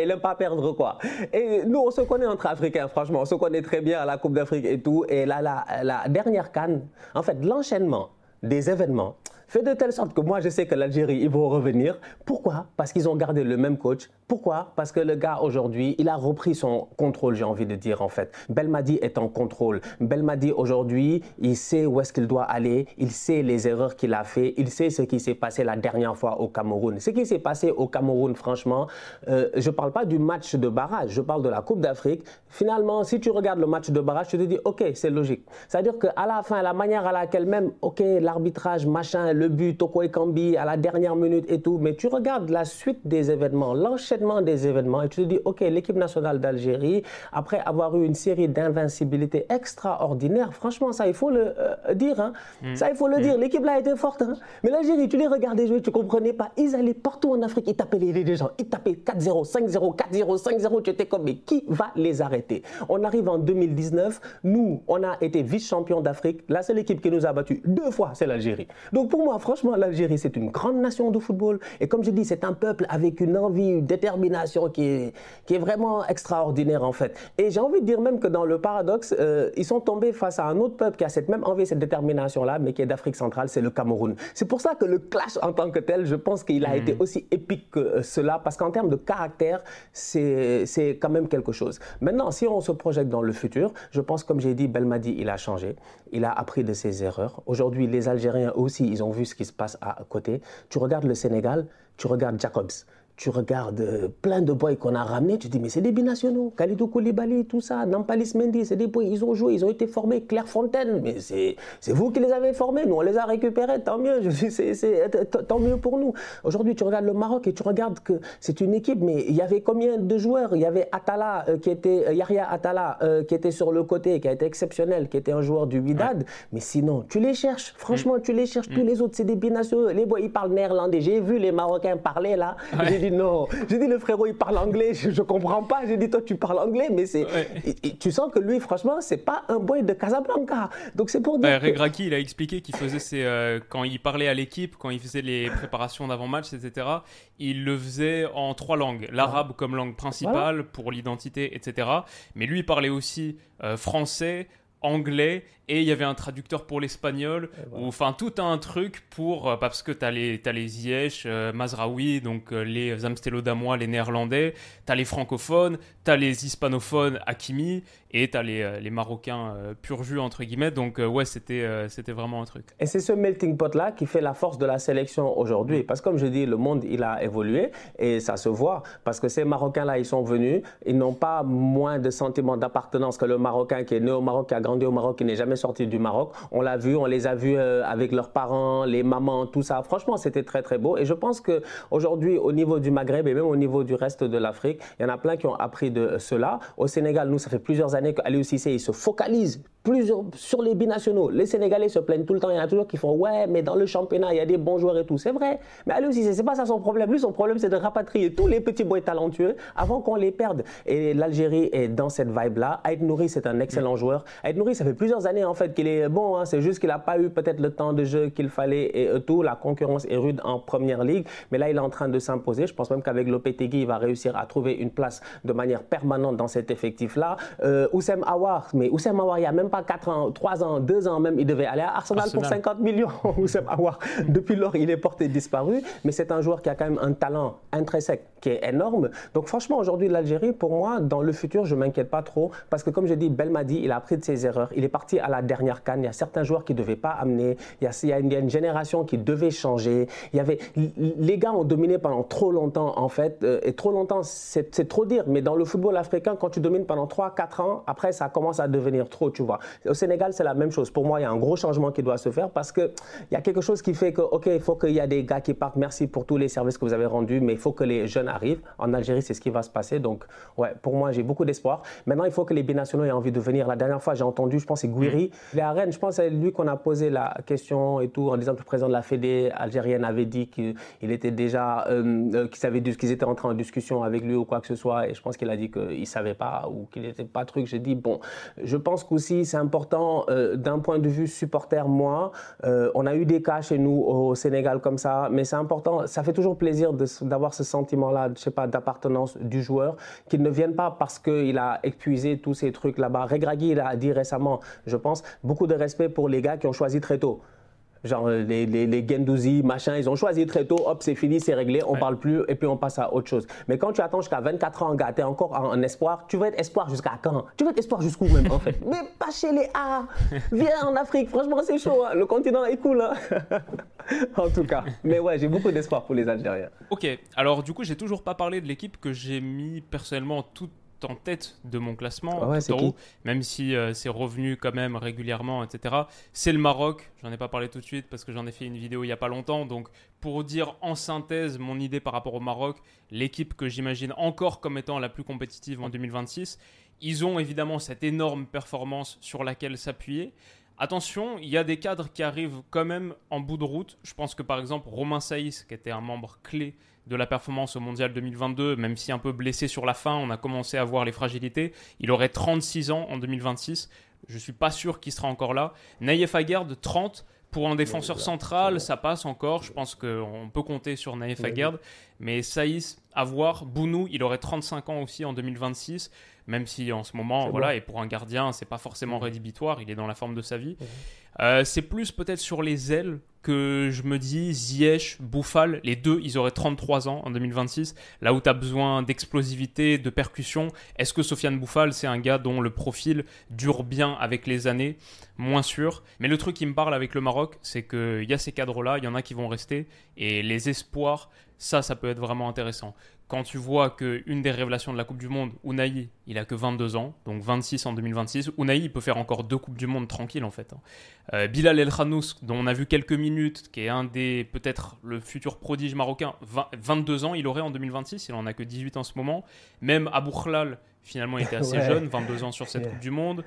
il n'aime pas perdre quoi. Et nous, on se connaît entre Africains, franchement. On se connaît très bien à la Coupe d'Afrique et tout. Et là, la, la dernière canne, en fait, l'enchaînement des événements fait de telle sorte que moi, je sais que l'Algérie, ils vont revenir. Pourquoi? Parce qu'ils ont gardé le même coach. Pourquoi? Parce que le gars, aujourd'hui, il a repris son contrôle, j'ai envie de dire, en fait. Belmadi est en contrôle. Belmadi, aujourd'hui, il sait où est-ce qu'il doit aller. Il sait les erreurs qu'il a fait. Il sait ce qui s'est passé la dernière fois au Cameroun. Ce qui s'est passé au Cameroun, franchement, euh, je ne parle pas du match de barrage. Je parle de la Coupe d'Afrique. Finalement, si tu regardes le match de barrage, tu te dis, OK, c'est logique. C'est-à-dire qu'à la fin, la manière à laquelle même, OK, l'arbitrage, machin, le but, Toko Kambi à la dernière minute et tout, mais tu regardes la suite des événements, l'enchaînement des événements et tu te dis, OK, l'équipe nationale d'Algérie, après avoir eu une série d'invincibilité extraordinaire, franchement, ça, il faut le euh, dire. Hein. Mm. Ça, il faut le mm. dire. L'équipe là était forte. Hein. Mais l'Algérie, tu les regardais jouer, tu comprenais pas. Ils allaient partout en Afrique, ils tapaient les, gens. Ils tapaient 4-0, 5-0, 4-0, 5-0. Tu étais comme, mais qui va les arrêter? On arrive en 2019. Nous, on a été vice-champion d'Afrique. La seule équipe qui nous a battus deux fois, c'est l'Algérie. Donc pour moi, franchement, l'Algérie, c'est une grande nation de football. Et comme je dis, c'est un peuple avec une envie, une détermination qui est, qui est vraiment extraordinaire, en fait. Et j'ai envie de dire même que dans le paradoxe, euh, ils sont tombés face à un autre peuple qui a cette même envie, cette détermination-là, mais qui est d'Afrique centrale, c'est le Cameroun. C'est pour ça que le clash en tant que tel, je pense qu'il a été hmm. aussi épique que euh, cela, parce qu'en termes de caractère, c'est quand même quelque chose. Maintenant, si on se projette dans le futur, je pense, comme j'ai dit, Belmadi, il a changé. Il a appris de ses erreurs. Aujourd'hui, les Algériens aussi, ils ont vu ce qui se passe à côté. Tu regardes le Sénégal, tu regardes Jacobs tu regardes euh, plein de boys qu'on a ramenés, tu te dis, mais c'est des binationaux. Khalidou Koulibaly, tout ça, Nampalis Mendy, c'est des boys, ils ont joué, ils ont été formés. Claire Fontaine, mais c'est vous qui les avez formés, nous on les a récupérés, tant mieux, c'est tant mieux pour nous. Aujourd'hui, tu regardes le Maroc et tu regardes que c'est une équipe, mais il y avait combien de joueurs? Il y avait Atala, euh, qui était, euh, Yahya Atala, qui était sur le côté, qui a été exceptionnel, qui était un joueur du Widad, mais sinon, tu les cherches, franchement, mm. tu les cherches, tous mm. les autres, c'est des binationaux. Les boys, ils parlent néerlandais. J'ai vu les Marocains parler là, non. J'ai dit le frérot il parle anglais, je, ne comprends pas. J'ai dit toi tu parles anglais, mais c'est tu sens que lui franchement c'est pas un boy de Casablanca. Donc c'est pour dire. Bah, Regraki il a expliqué qu'il faisait ses, euh, quand il parlait à l'équipe, quand il faisait les préparations d'avant-match, etc. Il le faisait en trois langues, l'arabe comme langue principale pour l'identité, etc. Mais lui il parlait aussi euh, français, anglais et il y avait un traducteur pour l'espagnol, ou enfin tout un truc pour, euh, parce que tu as les, as les Ziyech, euh, Mazraoui, donc euh, les Amstelodamois, les néerlandais, tu as les francophones, tu as les hispanophones, Hakimi, et tu as les, les Marocains pur jus, entre guillemets, donc ouais, c'était c'était vraiment un truc. Et c'est ce melting pot-là qui fait la force de la sélection aujourd'hui, parce que comme je dis, le monde, il a évolué, et ça se voit, parce que ces Marocains-là, ils sont venus, ils n'ont pas moins de sentiment d'appartenance que le Marocain qui est né au Maroc, qui a grandi au Maroc, qui n'est jamais sortis du Maroc. On l'a vu, on les a vus euh, avec leurs parents, les mamans, tout ça. Franchement, c'était très très beau. Et je pense que aujourd'hui, au niveau du Maghreb et même au niveau du reste de l'Afrique, il y en a plein qui ont appris de cela. Au Sénégal, nous, ça fait plusieurs années qu'Aliou Cissé, il se focalise plusieurs, sur les binationaux. Les Sénégalais se plaignent tout le temps. Il y en a toujours qui font Ouais, mais dans le championnat, il y a des bons joueurs et tout. C'est vrai. Mais Aliou Cissé, c'est pas ça son problème. Lui, son problème, c'est de rapatrier tous les petits boys talentueux avant qu'on les perde. Et l'Algérie est dans cette vibe-là. Aïd Nouri, c'est un excellent joueur. Aïd Nouri, ça fait plusieurs années en fait qu'il est bon. Hein. C'est juste qu'il n'a pas eu peut-être le temps de jeu qu'il fallait et euh, tout. La concurrence est rude en première ligue. Mais là, il est en train de s'imposer. Je pense même qu'avec Lopetegui, il va réussir à trouver une place de manière permanente dans cet effectif-là. Euh, Oussem Aouar, mais Oussem Aouar, il n'y a même pas 4 ans, 3 ans, 2 ans même, il devait aller à Arsenal, pour 50 millions. *laughs* Oussem Aouar, depuis lors, il est porté disparu. Mais c'est un joueur qui a quand même un talent intrinsèque qui est énorme. Donc franchement, aujourd'hui, l'Algérie, pour moi, dans le futur, je ne m'inquiète pas trop. Parce que comme je dis, Belmadi, il a appris de ses erreurs. Il est parti à la dernière canne. Il y a certains joueurs qui ne devaient pas amener. Il y, a, il y, a une, génération qui devait changer. Il y avait, les gars ont dominé pendant trop longtemps, en fait. Euh, et trop longtemps, c'est trop dire. Mais dans le football africain, quand tu domines pendant 3-4 ans, après, ça commence à devenir trop, tu vois. Au Sénégal, c'est la même chose. Pour moi, il y a un gros changement qui doit se faire parce qu'il y a quelque chose qui fait que, OK, il faut qu'il y ait des gars qui partent. Merci pour tous les services que vous avez rendus, mais il faut que les jeunes En Algérie, c'est ce qui va se passer. Donc, ouais, pour moi, j'ai beaucoup d'espoir. Maintenant, il faut que les binationaux aient envie de venir. La dernière fois, j'ai entendu, je pense, c'est Gouiri. Il est à Rennes. Je pense c'est lui qu'on a posé la question et tout, en disant que le président de la Fédé algérienne avait dit qu'il était déjà, euh, euh qu'ils étaient entrés en discussion avec lui ou quoi que ce soit. Et je pense qu'il a dit qu'il ne savait pas ou qu'il n'était pas truc. J'ai dit, bon, je pense qu'aussi, c'est important euh, d'un point de vue supporter, moi. Euh, on a eu des cas chez nous au Sénégal comme ça, mais c'est important. Ça fait toujours plaisir d'avoir ce sentiment-là, je sais pas, d'appartenance du joueur, qu'il ne vienne pas parce qu'il a épuisé tous ces trucs là-bas. Regragui, il a dit récemment, je pense, beaucoup de respect pour les gars qui ont choisi très tôt. Genre les, les, les Gendouzi, machin, ils ont choisi très tôt, hop, c'est fini, c'est réglé, on parle plus et puis on passe à autre chose. Mais quand tu attends jusqu'à 24 ans, gars, t'es encore en, espoir, tu veux être espoir jusqu'à quand? Tu veux être espoir jusqu'où même en fait? *laughs* Mais pas chez les A Viens en Afrique, franchement c'est chaud, hein. le continent est cool. Hein. *laughs* en tout cas. Mais ouais, j'ai beaucoup d'espoir pour les Algériens. Ok, alors du coup, j'ai toujours pas parlé de l'équipe que j'ai mis personnellement toute en tête de mon classement, ah même si euh, c'est revenu quand même régulièrement, etc. C'est le Maroc. J'en ai pas parlé tout de suite parce que j'en ai fait une vidéo il y a pas longtemps. Donc, pour dire en synthèse mon idée par rapport au Maroc, l'équipe que j'imagine encore comme étant la plus compétitive en 2026, ils ont évidemment cette énorme performance sur laquelle s'appuyer. Attention, il y a des cadres qui arrivent quand même en bout de route. Je pense que par exemple Romain Saïs, qui était un membre clé de la performance au Mondial 2022, même si un peu blessé sur la fin, on a commencé à voir les fragilités. Il aurait 36 ans en 2026. Je ne suis pas sûr qu'il sera encore là. Naïef Aguerd, 30. Pour un défenseur central, ça passe encore. Je pense qu'on peut compter sur Naïef Aguerd. Mais Saïs, à voir. Bounou, il aurait 35 ans aussi en 2026 même si en ce moment, voilà, et pour un gardien, c'est pas forcément rédhibitoire, il est dans la forme de sa vie. Euh, c'est plus peut-être sur les ailes que je me dis Ziyech, Bouffal, les deux, ils auraient 33 ans en 2026. Là où tu as besoin d'explosivité, de percussion, est-ce que Sofiane Bouffal, c'est un gars dont le profil dure bien avec les années? Moins sûr. Mais le truc qui me parle avec le Maroc, c'est qu'il y a ces cadres-là, il y en a qui vont rester, et les espoirs, ça, ça peut être vraiment intéressant quand tu vois qu'une des révélations de la Coupe du Monde, Unai, il a que 22 ans, donc 26 en 2026. Unai, il peut faire encore deux Coupes du Monde tranquille en fait. Hein. Euh, Bilal El Khanous, dont on a vu quelques minutes, qui est un des, peut-être le futur prodige marocain, 22 ans il aurait en 2026, il en a que 18 en ce moment. Même Abou Khlal, finalement, il était assez *laughs* jeune, 22 ans sur cette Coupe du Monde.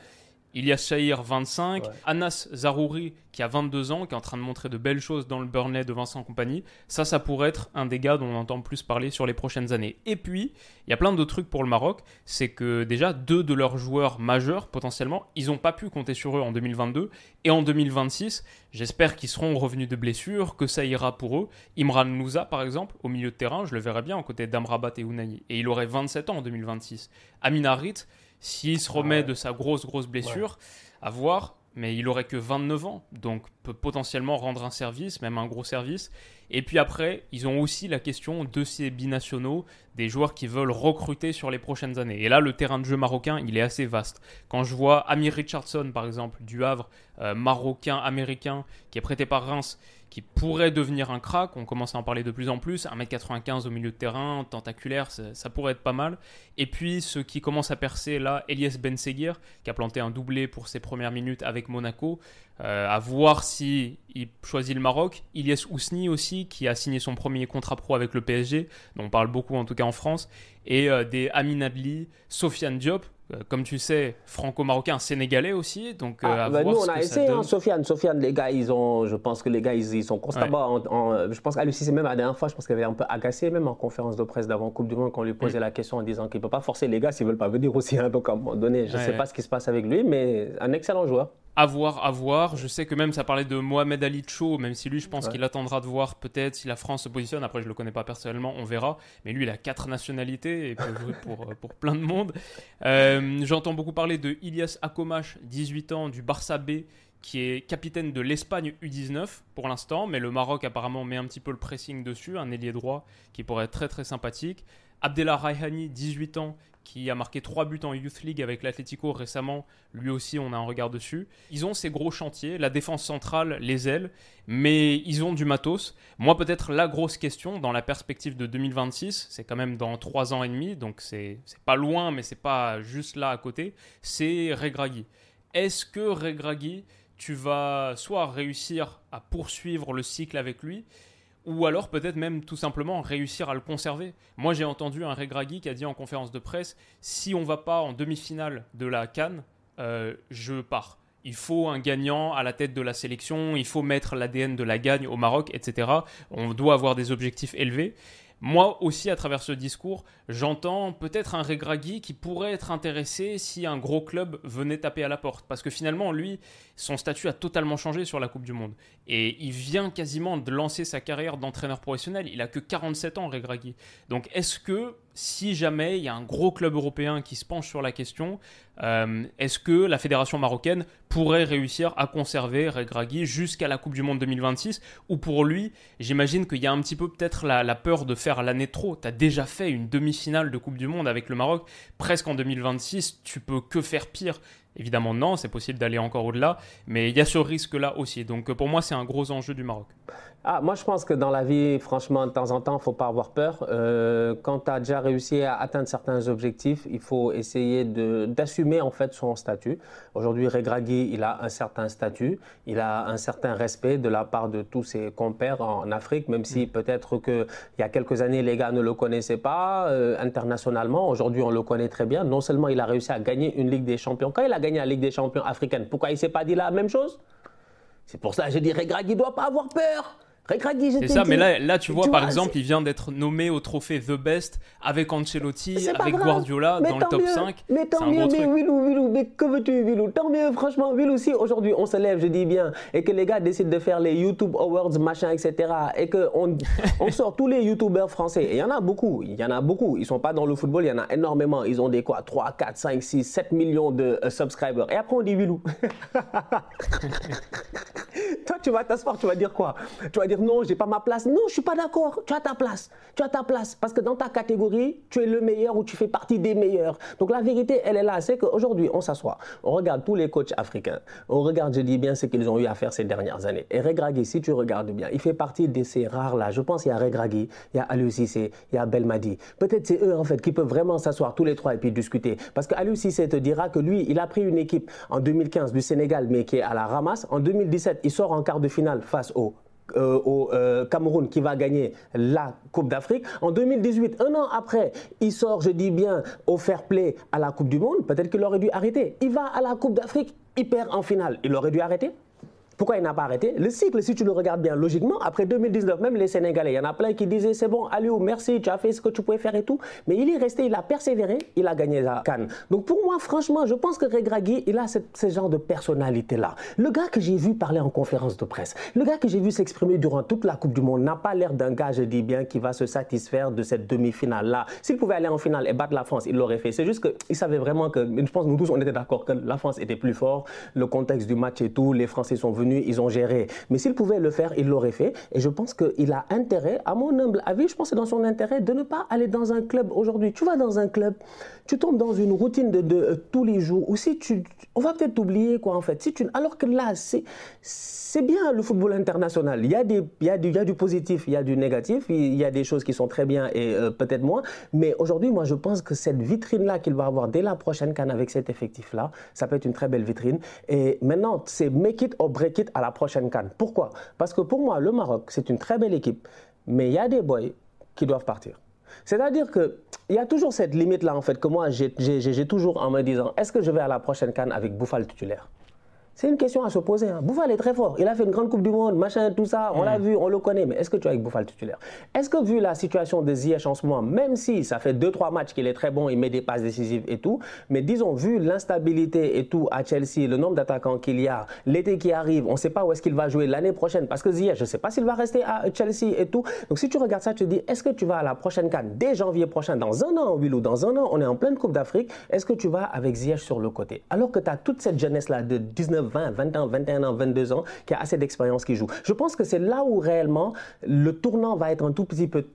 Ilias Shahir, 25. Anas Zarouri, qui a 22 ans, qui est en train de montrer de belles choses dans le Burnley de Vincent Compagnie. Ça, ça pourrait être un des gars dont on entend plus parler sur les prochaines années. Et puis, il y a plein de trucs pour le Maroc. C'est que déjà, deux de leurs joueurs majeurs, potentiellement, ils n'ont pas pu compter sur eux en 2022. Et en 2026, j'espère qu'ils seront revenus de blessures, que ça ira pour eux. Imran Moussa, par exemple, au milieu de terrain, je le verrais bien, aux côtés d'Amrabat et Ounaï. Et il aurait 27 ans en 2026. Amin Harit, s'il se remet de sa grosse, grosse blessure, à voir. mais il aurait que 29 ans, donc peut potentiellement rendre un service, même un gros service. Et puis après, ils ont aussi la question de ces binationaux, des joueurs qui veulent recruter sur les prochaines années. Et là, le terrain de jeu marocain, il est assez vaste. Quand je vois Amir Richardson, par exemple, du Havre, euh, marocain-américain, qui est prêté par Reims, qui pourrait devenir un crack, on commence à en parler de plus en plus, 1m95 au milieu de terrain, tentaculaire, ça, pourrait être pas mal. Et puis ce qui commence à percer là, Elias Benseguir, qui a planté un doublé pour ses premières minutes avec Monaco, euh, à voir si il choisit le Maroc. Ilyes Ousni aussi, qui a signé son premier contrat pro avec le PSG, dont on parle beaucoup en tout cas en France, et euh, des Amin Adli, Sofiane Diop, comme tu sais, franco-marocain, sénégalais aussi. Donc, ah, bah, nous, on a essayé, hein, Sofiane. Sofiane, les gars, ils ont, je pense que les gars, ils, sont constamment. En, je pense qu'à c'est même la dernière fois, je pense qu'il avait un peu agacé, même en conférence de presse d'avant Coupe du Monde, qu'on lui posait mm. la question en disant qu'il ne peut pas forcer les gars s'ils ne veulent pas venir aussi. Hein, donc, à un moment donné, je ne sais pas ce qui se passe avec lui, mais un excellent joueur. À voir, à voir. Je sais que même ça parlait de Mohamed Ali Cho, même si lui, je pense qu'il attendra de voir peut-être si la France se positionne. Après, je le connais pas personnellement, on verra. Mais lui, il a quatre nationalités et peut jouer pour, euh, pour plein de monde. Euh, j'entends beaucoup parler de Ilias Akomash, 18 ans, du Barça B, qui est capitaine de l'Espagne U19 pour l'instant, mais le Maroc apparemment met un petit peu le pressing dessus, un ailier droit qui pourrait être très très sympathique. Abdellah Raihani, 18 ans, qui a marqué 3 buts en Youth League avec l'Atlético récemment. Lui aussi, on a un regard dessus. Ils ont ces gros chantiers, la défense centrale, les ailes, mais ils ont du matos. Moi, peut-être la grosse question dans la perspective de 2026, c'est quand même dans 3 ans et demi, donc c'est pas loin, mais c'est pas juste là à côté, c'est Regragui. Est-ce que Regragui, tu vas soit réussir à poursuivre le cycle avec lui, ou alors peut-être même tout simplement réussir à le conserver. Moi j'ai entendu un Regragui qui a dit en conférence de presse, si on va pas en demi-finale de la Cannes, euh, je pars. Il faut un gagnant à la tête de la sélection, il faut mettre l'ADN de la gagne au Maroc, etc. On doit avoir des objectifs élevés. Moi aussi, à travers ce discours, j'entends peut-être un Regragui qui pourrait être intéressé si un gros club venait taper à la porte. Parce que finalement, lui, son statut a totalement changé sur la Coupe du Monde. Et il vient quasiment de lancer sa carrière d'entraîneur professionnel. Il a que 47 ans, Regragui. Donc est-ce que si jamais il y a un gros club européen qui se penche sur la question, euh, est-ce que la fédération marocaine pourrait réussir à conserver Regragui jusqu'à la Coupe du Monde 2026 Ou pour lui, j'imagine qu'il y a un petit peu peut-être la, peur de faire l'année trop. Tu déjà fait une demi-finale de Coupe du Monde avec le Maroc, presque en 2026, tu peux que faire pire. Évidemment non, c'est possible d'aller encore au-delà, mais il y a ce risque-là aussi. Donc pour moi, c'est un gros enjeu du Maroc. Ah, moi, je pense que dans la vie, franchement, de temps en temps, il ne faut pas avoir peur. Euh, quand tu as déjà réussi à atteindre certains objectifs, il faut essayer d'assumer en fait son statut. Aujourd'hui, Regragui, il a un certain statut, il a un certain respect de la part de tous ses compères en Afrique, même si mm. peut-être qu'il y a quelques années, les gars ne le connaissaient pas euh, internationalement. Aujourd'hui, on le connaît très bien. Non seulement il a réussi à gagner une Ligue des Champions, quand il a gagné la Ligue des Champions africaine, pourquoi il ne s'est pas dit la même chose? C'est pour ça que je dis Regragui ne doit pas avoir peur. C'est ça, mais là, là tu vois, par exemple, il vient d'être nommé au trophée The Best avec Ancelotti, avec Guardiola dans le top 5. Mais tant mieux, mais Willou, Willou, mais que veux-tu, Willou? Tant mieux, franchement, Willou, si aujourd'hui on se lève, je dis bien, et que les gars décident de faire les YouTube Awards, machin, etc., et qu'on *laughs* on sort tous les YouTubers français, et il y en a beaucoup, il y en a beaucoup, ils sont pas dans le football, il y en a énormément, ils ont des quoi, 3, 4, 5, 6, 7 millions de euh, subscribers, et après on dit Willou. *laughs* Toi, tu vas t'asseoir, tu vas dire quoi? Tu vas dire non, j'ai pas ma place. Non, je suis pas d'accord. Tu as ta place. Tu as ta place. Parce que dans ta catégorie, tu es le meilleur ou tu fais partie des meilleurs. Donc la vérité, elle est là. C'est qu'aujourd'hui, on s'assoit. On regarde tous les coachs africains. On regarde, je dis bien, ce qu'ils ont eu à faire ces dernières années. Et Regragui, si tu regardes bien, il fait partie de ces rares-là. Je pense qu'il y a Regragui, il y a Aliou Cissé, il y a Belmadi. Peut-être c'est eux, en fait, qui peuvent vraiment s'asseoir tous les trois et puis discuter. Parce que Aliou te dira que lui, il a pris une équipe en 2015 du Sénégal, mais qui est à la ramasse. En 2017, il sort en quart de finale face au euh, au euh, Cameroun qui va gagner la Coupe d'Afrique. En 2018, un an après, il sort, je dis bien, au fair play à la Coupe du Monde. Peut-être qu'il aurait dû arrêter. Il va à la Coupe d'Afrique, il perd en finale. Il aurait dû arrêter Pourquoi il n'a pas arrêté Le cycle, si tu le regardes bien logiquement, après 2019, même les Sénégalais, il y en a plein qui disaient c'est bon, Aliou, merci, tu as fait ce que tu pouvais faire et tout. Mais il est resté, il a persévéré, il a gagné la Cannes. Donc pour moi, franchement, je pense que Regragui, il a ce genre de personnalité-là. Le gars que j'ai vu parler en conférence de presse, le gars que j'ai vu s'exprimer durant toute la Coupe du Monde n'a pas l'air d'un gars, je dis bien, qui va se satisfaire de cette demi-finale-là. S'il pouvait aller en finale et battre la France, il l'aurait fait. C'est juste qu'il savait vraiment que, je pense nous tous, on était d'accord que la France était plus fort, le contexte du match et tout, les Français sont venus, ils ont géré. Mais s'il pouvait le faire, il l'aurait fait. Et je pense qu'il a intérêt, à mon humble avis, je pense que c'est dans son intérêt de ne pas aller dans un club aujourd'hui. Tu vas dans un club, tu tombes dans une routine de, euh, tous les jours, ou si tu, on va peut-être t'oublier quoi en fait. Si tu, alors que là, c'est bien le football international. Il y, a des, il, y a du, il y a du positif, il y a du négatif, il y a des choses qui sont très bien et euh, peut-être moins. Mais aujourd'hui, moi, je pense que cette vitrine-là qu'il va avoir dès la prochaine canne avec cet effectif-là, ça peut être une très belle vitrine. Et maintenant, c'est make it or break it à la prochaine canne. Pourquoi? Parce que pour moi, le Maroc, c'est une très belle équipe. Mais il y a des boys qui doivent partir. C'est-à-dire qu'il y a toujours cette limite-là, en fait, que moi, j'ai toujours en me disant, est-ce que je vais à la prochaine canne avec Bouffal titulaire? C'est une question à se poser. Hein. Bouffal est très fort. Il a fait une grande Coupe du Monde, machin, tout ça. On l'a mm. vu, on le connaît. Mais est-ce que tu as avec Bouffal titulaire? Est-ce que vu la situation de Ziyech en ce moment, même si ça fait 2-3 matchs qu'il est très bon, il met des passes décisives et tout, mais disons, vu l'instabilité et tout à Chelsea, le nombre d'attaquants qu'il y a, l'été qui arrive, on ne sait pas où est-ce qu'il va jouer l'année prochaine. Parce que Ziyech, je ne sais pas s'il va rester à Chelsea et tout. Donc si tu regardes ça, tu te dis, est-ce que tu vas à la prochaine canne dès janvier prochain, dans un an, Willou, dans un an, on est en pleine Coupe d'Afrique, est-ce que tu vas avec Ziyech sur le côté? Alors que tu as toute cette jeunesse-là de 19, 20, 20 ans, 21 21 ans, 22 ans, qui a assez d'expérience qui joue. Je pense que c'est là où réellement le tournant va être un tout petit peu...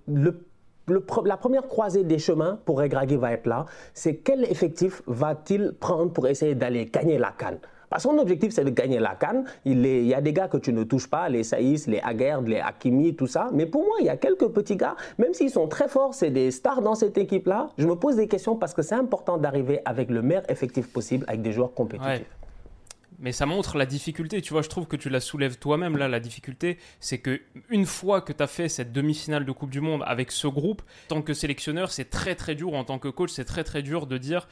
La première croisée des chemins pour Regragui va être là. C'est quel effectif va-t-il prendre pour essayer d'aller gagner la canne? Son objectif, c'est de gagner la canne. Il, il, y a des gars que tu ne touches pas, les Saïs, les Aguerd, les Hakimi, tout ça. Mais pour moi, il y a quelques petits gars, même s'ils sont très forts, c'est des stars dans cette équipe-là. Je me pose des questions parce que c'est important d'arriver avec le meilleur effectif possible, avec des joueurs compétitifs. Mais ça montre la difficulté, tu vois, je trouve que tu la soulèves toi-même là, la difficulté, c'est que une fois que tu as fait cette demi-finale de Coupe du Monde avec ce groupe, en tant que sélectionneur, c'est très très dur, en tant que coach, c'est très très dur de dire,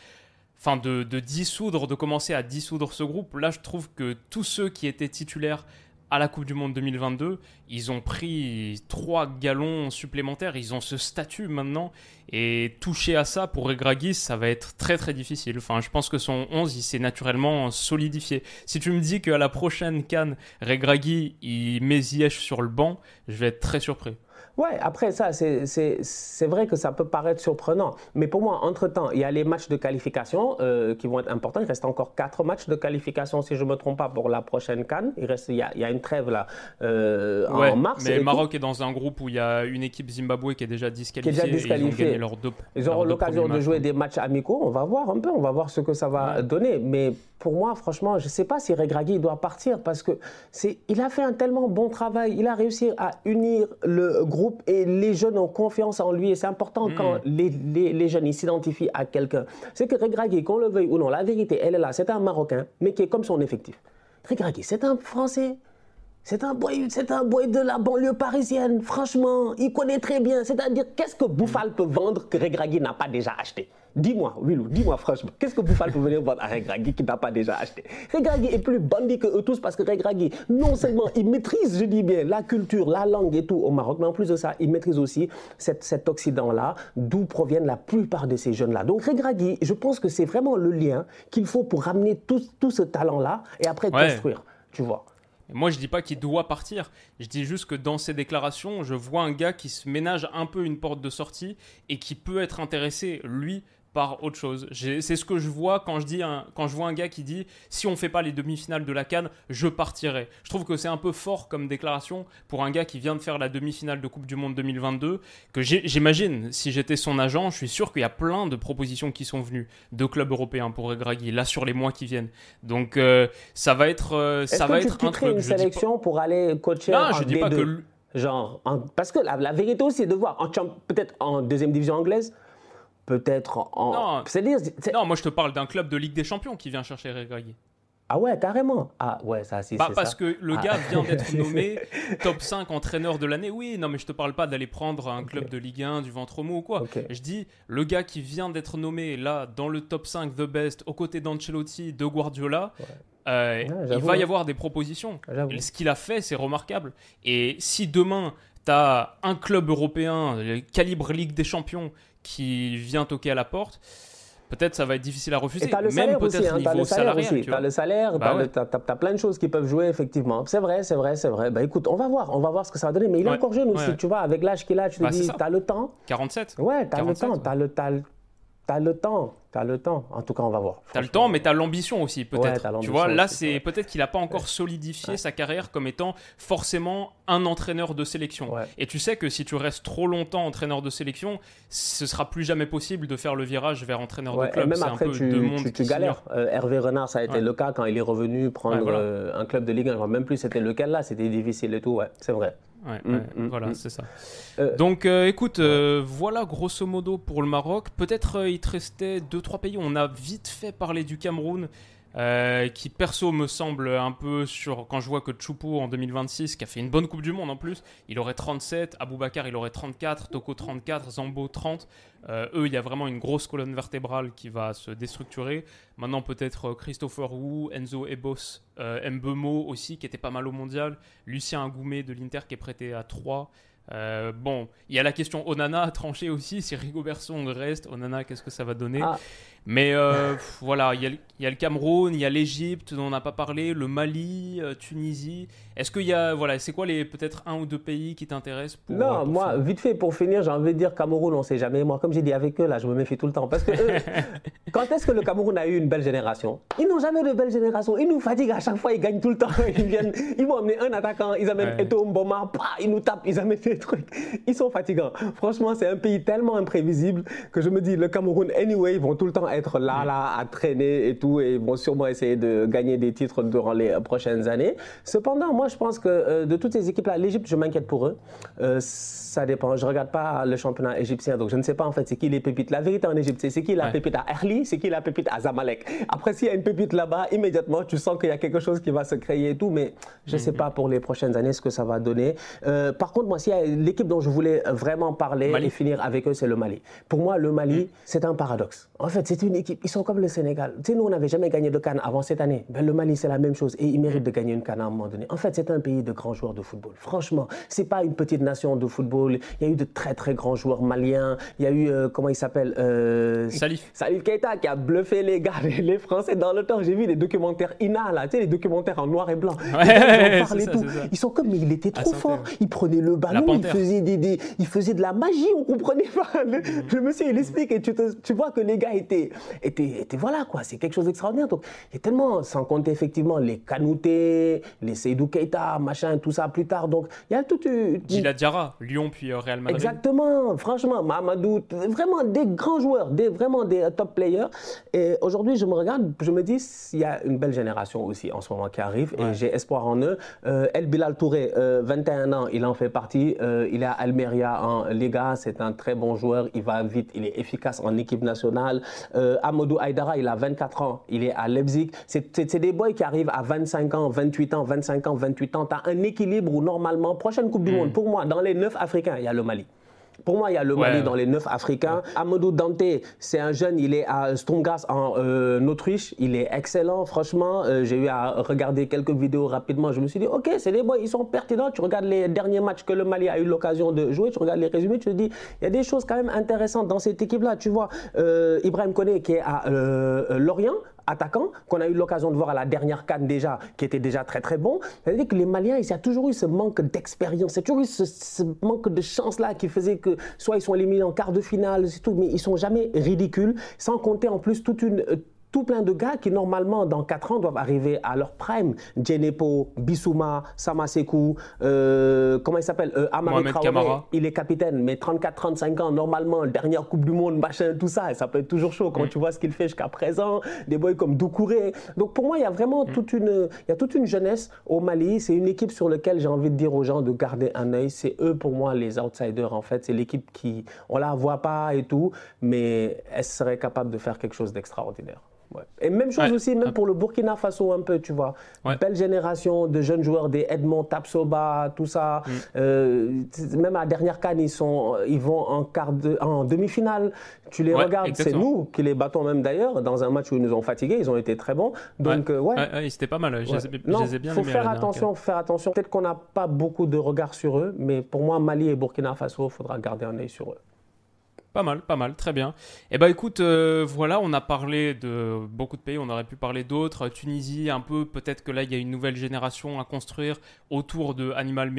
enfin de, de dissoudre, de commencer à dissoudre ce groupe. Là, je trouve que tous ceux qui étaient titulaires à la Coupe du Monde 2022, ils ont pris trois galons supplémentaires, ils ont ce statut maintenant, et toucher à ça pour Regragui, ça va être très très difficile. Enfin, je pense que son 11, il s'est naturellement solidifié. Si tu me dis qu'à la prochaine Cannes, Regragui, il met Ziyech sur le banc, je vais être très surpris. Ouais, après ça, c'est vrai que ça peut paraître surprenant. Mais pour moi, entre-temps, il y a les matchs de qualification euh, qui vont être importants. Il reste encore quatre matchs de qualification, si je ne me trompe pas, pour la prochaine Cannes. Il, reste, il, y a, il y a une trêve là euh, en mars. Mais le Maroc est dans un groupe où il y a une équipe Zimbabwe qui est déjà disqualifiée. Qui est déjà disqualifiée. ils ont leurs deux, ils auront l'occasion de jouer des matchs amicaux. On va voir un peu, on va voir ce que ça va donner. Mais pour moi, franchement, je ne sais pas si Regragui doit partir parce que il a fait un tellement bon travail. Il a réussi à unir le groupe et les jeunes ont confiance en lui. Et c'est important hmm. quand les, les, jeunes s'identifient à quelqu'un. C'est que Regragui, qu'on le veuille ou non, la vérité, elle est là. C'est un Marocain, mais qui est comme son effectif. Regragui, c'est un Français. C'est un boy, c'est un boy de la banlieue parisienne. Franchement, il connaît très bien. C'est-à-dire, qu'est-ce que Bouffal peut vendre que Regragui n'a pas déjà acheté? Dis-moi, Willou, dis-moi franchement, qu'est-ce que Bouffal peut venir vendre à Regragui qui n'a pas déjà acheté? Regragui est plus bandit que eux tous parce que Regragui, non seulement il maîtrise, je dis bien, la culture, la langue et tout au Maroc, mais en plus de ça, il maîtrise aussi cet Occident-là, d'où proviennent la plupart de ces jeunes-là. Donc Regragui, je pense que c'est vraiment le lien qu'il faut pour ramener tout, ce talent-là et après construire, tu vois. Moi, je dis pas qu'il doit partir. Je dis juste que dans ses déclarations, je vois un gars qui se ménage un peu une porte de sortie et qui peut être intéressé, lui, par autre chose. C'est ce que je vois quand je, dis quand je vois un gars qui dit si on fait pas les demi-finales de la Cannes, je partirai. Je trouve que c'est un peu fort comme déclaration pour un gars qui vient de faire la demi-finale de Coupe du Monde 2022. Que j'imagine, si j'étais son agent, je suis sûr qu'il y a plein de propositions qui sont venues de clubs européens pour Regragui là sur les mois qui viennent. Donc euh, ça va être, euh, ça va être un truc. une sélection pour aller coacher non, je dis pas que genre parce que la, la vérité aussi c'est de voir peut-être en deuxième division anglaise peut-être en. Non, non, moi je te parle d'un club de Ligue des Champions qui vient chercher Regragui. Ah ouais, carrément. Ah ouais, ça c'est bah, Parce que le gars ah. vient d'être *laughs* nommé top 5 entraîneur de l'année. Oui, non, mais je te parle pas d'aller prendre un club de Ligue 1, du ventre mou ou quoi. Je dis, le gars qui vient d'être nommé là dans le top 5 The Best, aux côtés d'Ancelotti, de Guardiola, euh, il va y avoir des propositions. Ce qu'il a fait, c'est remarquable. Et si demain, tu as un club européen, le calibre Ligue des Champions, qui vient toquer à la porte, peut-être ça va être difficile à refuser. Et as le même peut-être hein, niveau le salaire salarial. Tu as le salaire, bah tu as, plein de choses qui peuvent jouer, effectivement. C'est vrai, c'est vrai, c'est vrai. Bah écoute, on va voir, on va voir ce que ça va donner. Mais il est encore jeune aussi, tu vois, avec l'âge qu'il a, tu te bah, dis, tu as le temps. 47 Ouais, tu as le temps, tu as le, as le temps. Tu as le temps. En tout cas, on va voir. Tu as le temps, mais tu as l'ambition aussi, peut-être. tu vois, là, c'est peut-être qu'il n'a pas encore solidifié sa carrière comme étant forcément un entraîneur de sélection. Et tu sais que si tu restes trop longtemps entraîneur de sélection, ce sera plus jamais possible de faire le virage vers entraîneur de club. Et même après, tu, tu, galères. Euh, Hervé Renard, ça a été le cas quand il est revenu prendre euh, un club de Ligue 1. Je ne sais même plus c'était lequel là, c'était difficile et tout. Ouais, c'est vrai. Ouais, mm, mm, voilà, mm. c'est ça. Euh, Donc, écoute, voilà grosso modo pour le Maroc. Peut-être il te restait deux trois pays. On a vite fait parler du Cameroun. Euh, qui perso me semble un peu sur quand je vois que Choupo en 2026 qui a fait une bonne Coupe du Monde en plus il aurait 37 Aboubacar il aurait 34 Toko 34 Zambo 30 euh, eux il y a vraiment une grosse colonne vertébrale qui va se déstructurer. Maintenant peut-être Christopher Wu Enzo Ebos euh, Mbemo aussi qui était pas mal au mondial. Lucien Agoumé de l'Inter qui est prêté à 3 euh, bon, il y a la question Onana à trancher aussi. Si Rigobertson reste, Onana, qu'est-ce que ça va donner? Ah. Mais euh, voilà, il y, a le Cameroun, il y a l'Égypte dont on n'a pas parlé, le Mali, euh, Tunisie. Est-ce qu'il y a, voilà, c'est quoi les peut-être un ou deux pays qui t'intéressent Non, moi, vite fait pour finir, j'ai envie de dire Cameroun, on ne sait jamais. Moi, comme j'ai dit avec eux, là, je me méfie tout le temps. Parce que *laughs* quand est-ce que le Cameroun a eu une belle génération? Ils n'ont jamais de belle génération. Ils nous fatiguent à chaque fois, ils gagnent tout le temps. *laughs* Ils viennent, ils vont amener un attaquant, ils amènent Eto Mboma, ils nous tapent, ils amènent des trucs. Ils sont fatigants. Franchement, c'est un pays tellement imprévisible que je me dis, le Cameroun, anyway, ils vont tout le temps être là, là, à traîner et tout, et vont sûrement essayer de gagner des titres durant les prochaines années. Cependant, moi, je pense que euh, de toutes ces équipes-là, l'Égypte, je m'inquiète pour eux. Euh, ça dépend. Je regarde pas le championnat égyptien, donc je ne sais pas en fait c'est qui les pépites. La vérité en Égypte, c'est qui la pépite à Erli, c'est qui la pépite à Zamalek? Après, s'il y a une pépite là-bas, immédiatement, tu sens qu'il y a quelque chose qui va se créer et tout, mais je ne sais mhm. pas pour les prochaines années ce que ça va donner. Euh, par contre, moi, s'il y a l'équipe dont je voulais vraiment parler et finir avec eux, c'est le Mali. Pour moi, le Mali, mhm. c'est un paradoxe. En fait, c'est une équipe, ils sont comme le Sénégal. Tu sais, nous, on n'avait jamais gagné de Cannes avant cette année. Ben, le Mali, c'est la même chose et ils méritent de gagner une Cannes à un moment donné. En fait, c'est un pays de grands joueurs de football. Franchement, c'est pas une petite nation de football. Il y a eu de très très grands joueurs maliens. Il y a eu, euh, comment il s'appelle euh, Salif. Salif Keita qui a bluffé les gars, *laughs* les Français dans le temps. J'ai vu les documentaires INA, là, tu sais, les documentaires en noir et blanc. Ils sont comme, il était trop fort. Il prenait le ballon, il faisait, des, il faisait de la magie, on comprenait pas. Le, mm. monsieur, il explique et tu, tu, vois que les gars étaient, étaient voilà quoi, c'est quelque chose d'extraordinaire. Donc, il y a tellement, sans compter effectivement les Kanouté, les Seydou Keita, machin, tout ça plus tard. Donc, il y a toute une. Gila Diarra, Lyon puis euh, Real Madrid. Exactement, franchement, Mamadou, vraiment des grands joueurs, des, vraiment des top players. Et aujourd'hui, je me regarde, je me dis, il y a une belle génération aussi en ce moment qui arrive et j'ai espoir en eux. Euh, El Bilal Touré, 21 euh, ans, il en fait partie. Euh, il est à Almeria en Liga, c'est un très bon joueur, il va vite, il est efficace en équipe nationale. Amadou Aydara, il a 24 ans, il est à Leipzig. C'est des boys qui arrivent à 25 ans, 28 ans, 25 ans, 28 ans. Tu as un équilibre où normalement, prochaine Coupe du hmm. Monde, pour moi, dans les 9 Africains, il y a le Mali. Pour moi, il y a le Mali dans les neuf Africains. Amadou Dante, c'est un jeune, il est à Stromgas en euh, Autriche. Il est excellent, franchement. Euh, j'ai eu à regarder quelques vidéos rapidement. Je me suis dit, OK, c'est des boys, ils sont pertinents. Tu regardes les derniers matchs que le Mali a eu l'occasion de jouer, tu regardes les résumés, tu te dis, il y a des choses quand même intéressantes dans cette équipe-là. Tu vois, euh, Ibrahim Kone qui est à Lorient, attaquant qu'on a eu l'occasion de voir à la dernière canne déjà, qui était déjà très très bon. C'est-à-dire que les Maliens, il y a toujours eu ce manque d'expérience, il y a toujours eu ce, manque de chance-là qui faisait que soit ils sont éliminés en quart de finale, tout, mais ils sont jamais ridicules, sans compter en plus toute une tout plein de gars qui, normalement, dans 4 ans, doivent arriver à leur prime. Djenepo, Bissouma, Samasekou, euh, comment il s'appelle euh, Traoré, il est capitaine, mais 34-35 ans, normalement, dernière Coupe du Monde, machin, tout ça, et ça peut être toujours chaud quand mm. tu vois ce qu'il fait jusqu'à présent. Des boys comme Doucouré. Donc pour moi, il y a vraiment mm. toute, une, il y a toute une jeunesse au Mali. C'est une équipe sur laquelle j'ai envie de dire aux gens de garder un œil. C'est eux, pour moi, les outsiders, en fait. C'est l'équipe qui, on la voit pas et tout, mais elle serait capable de faire quelque chose d'extraordinaire. Et même chose aussi, même pour le Burkina Faso un peu, tu vois. Belle génération de jeunes joueurs, des Edmond Tapsoba, tout ça. Mm. Euh, même à la dernière canne, ils, sont, ils vont en, quart de, en demi-finale. Tu les regardes, c'est nous qui les battons même d'ailleurs. Dans un match où ils nous ont fatigués, ils ont été très bons. Donc, ouais. Euh, c'était pas mal. Je, les ai bien faut faire attention, faire attention. Peut-être qu'on n'a pas beaucoup de regard sur eux, mais pour moi, Mali et Burkina Faso, il faudra garder un œil sur eux. Pas mal, pas mal, très bien. Eh ben écoute, euh, voilà, on a parlé de beaucoup de pays, on aurait pu parler d'autres. Tunisie, un peu, peut-être que là, il y a une nouvelle génération à construire autour de Animal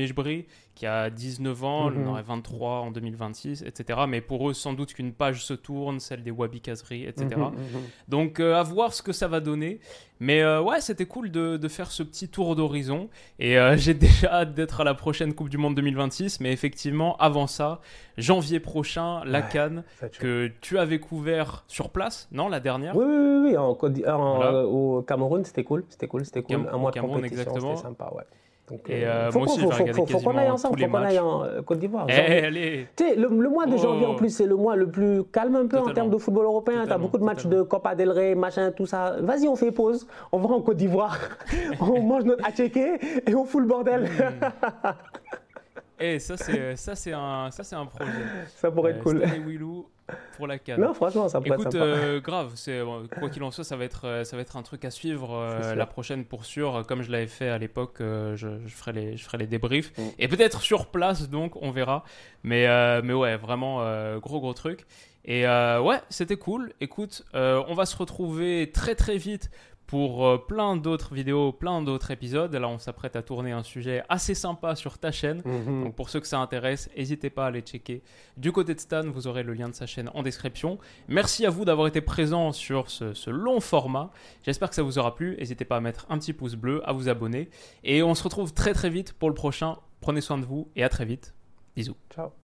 qui a 19 ans, il en aurait 23 en 2026, etc. Mais pour eux, sans doute qu'une page se tourne, celle des Wabi Kazri, etc. Mhm, mhm. Donc, euh, à voir ce que ça va donner. Mais euh, ouais, c'était cool de, de, faire ce petit tour d'horizon. Et *laughs* j'ai déjà hâte d'être à la prochaine Coupe du Monde 2026. Mais effectivement, avant ça, janvier prochain, la Cannes, que tu avais couvert sur place, non, la dernière? Oui, oui, oui, en, euh, au Cameroun, c'était cool, c'était cool, c'était cool. Un mois de compétition, c'était sympa, ouais. Donc, et euh, faut moi aussi, faut, faut, faut, faut qu'on aille ensemble, faut qu'on aille en euh, Côte d'Ivoire. Eh, le, le, mois de janvier, en oh. plus, c'est le mois le plus calme un peu en termes de football européen. Tu as beaucoup de matchs de Copa del Rey, machin, tout ça. Vas-y, on fait pause, on va en Côte d'Ivoire, *laughs* on mange notre atchéké et on fout le bordel. Hmm. *laughs* Eh, ça c'est ça c'est un ça un projet. Ça pourrait être cool. Willou pour la canne. Non, franchement, ça pourrait Écoute, être euh, grave, c'est quoi qu'il en soit, ça va être euh, ça va être un truc à suivre euh, la prochaine pour sûr. Comme je l'avais fait à l'époque, je, je, ferai les je ferai les débriefs mm. et peut-être sur place, donc on verra. Mais mais ouais, vraiment gros gros truc. Et ouais, c'était cool. Écoute, on va se retrouver très très vite pour euh, plein d'autres vidéos, plein d'autres épisodes. Là, on s'apprête à tourner un sujet assez sympa sur ta chaîne. Mhm. Donc, pour ceux que ça intéresse, n'hésitez pas à aller checker. Du côté de Stan, vous aurez le lien de sa chaîne en description. Merci à vous d'avoir été présent sur ce, ce long format. J'espère que ça vous aura plu. N'hésitez pas à mettre un petit pouce bleu, à vous abonner. Et on se retrouve très très vite pour le prochain. Prenez soin de vous et à très vite. Bisous. Ciao.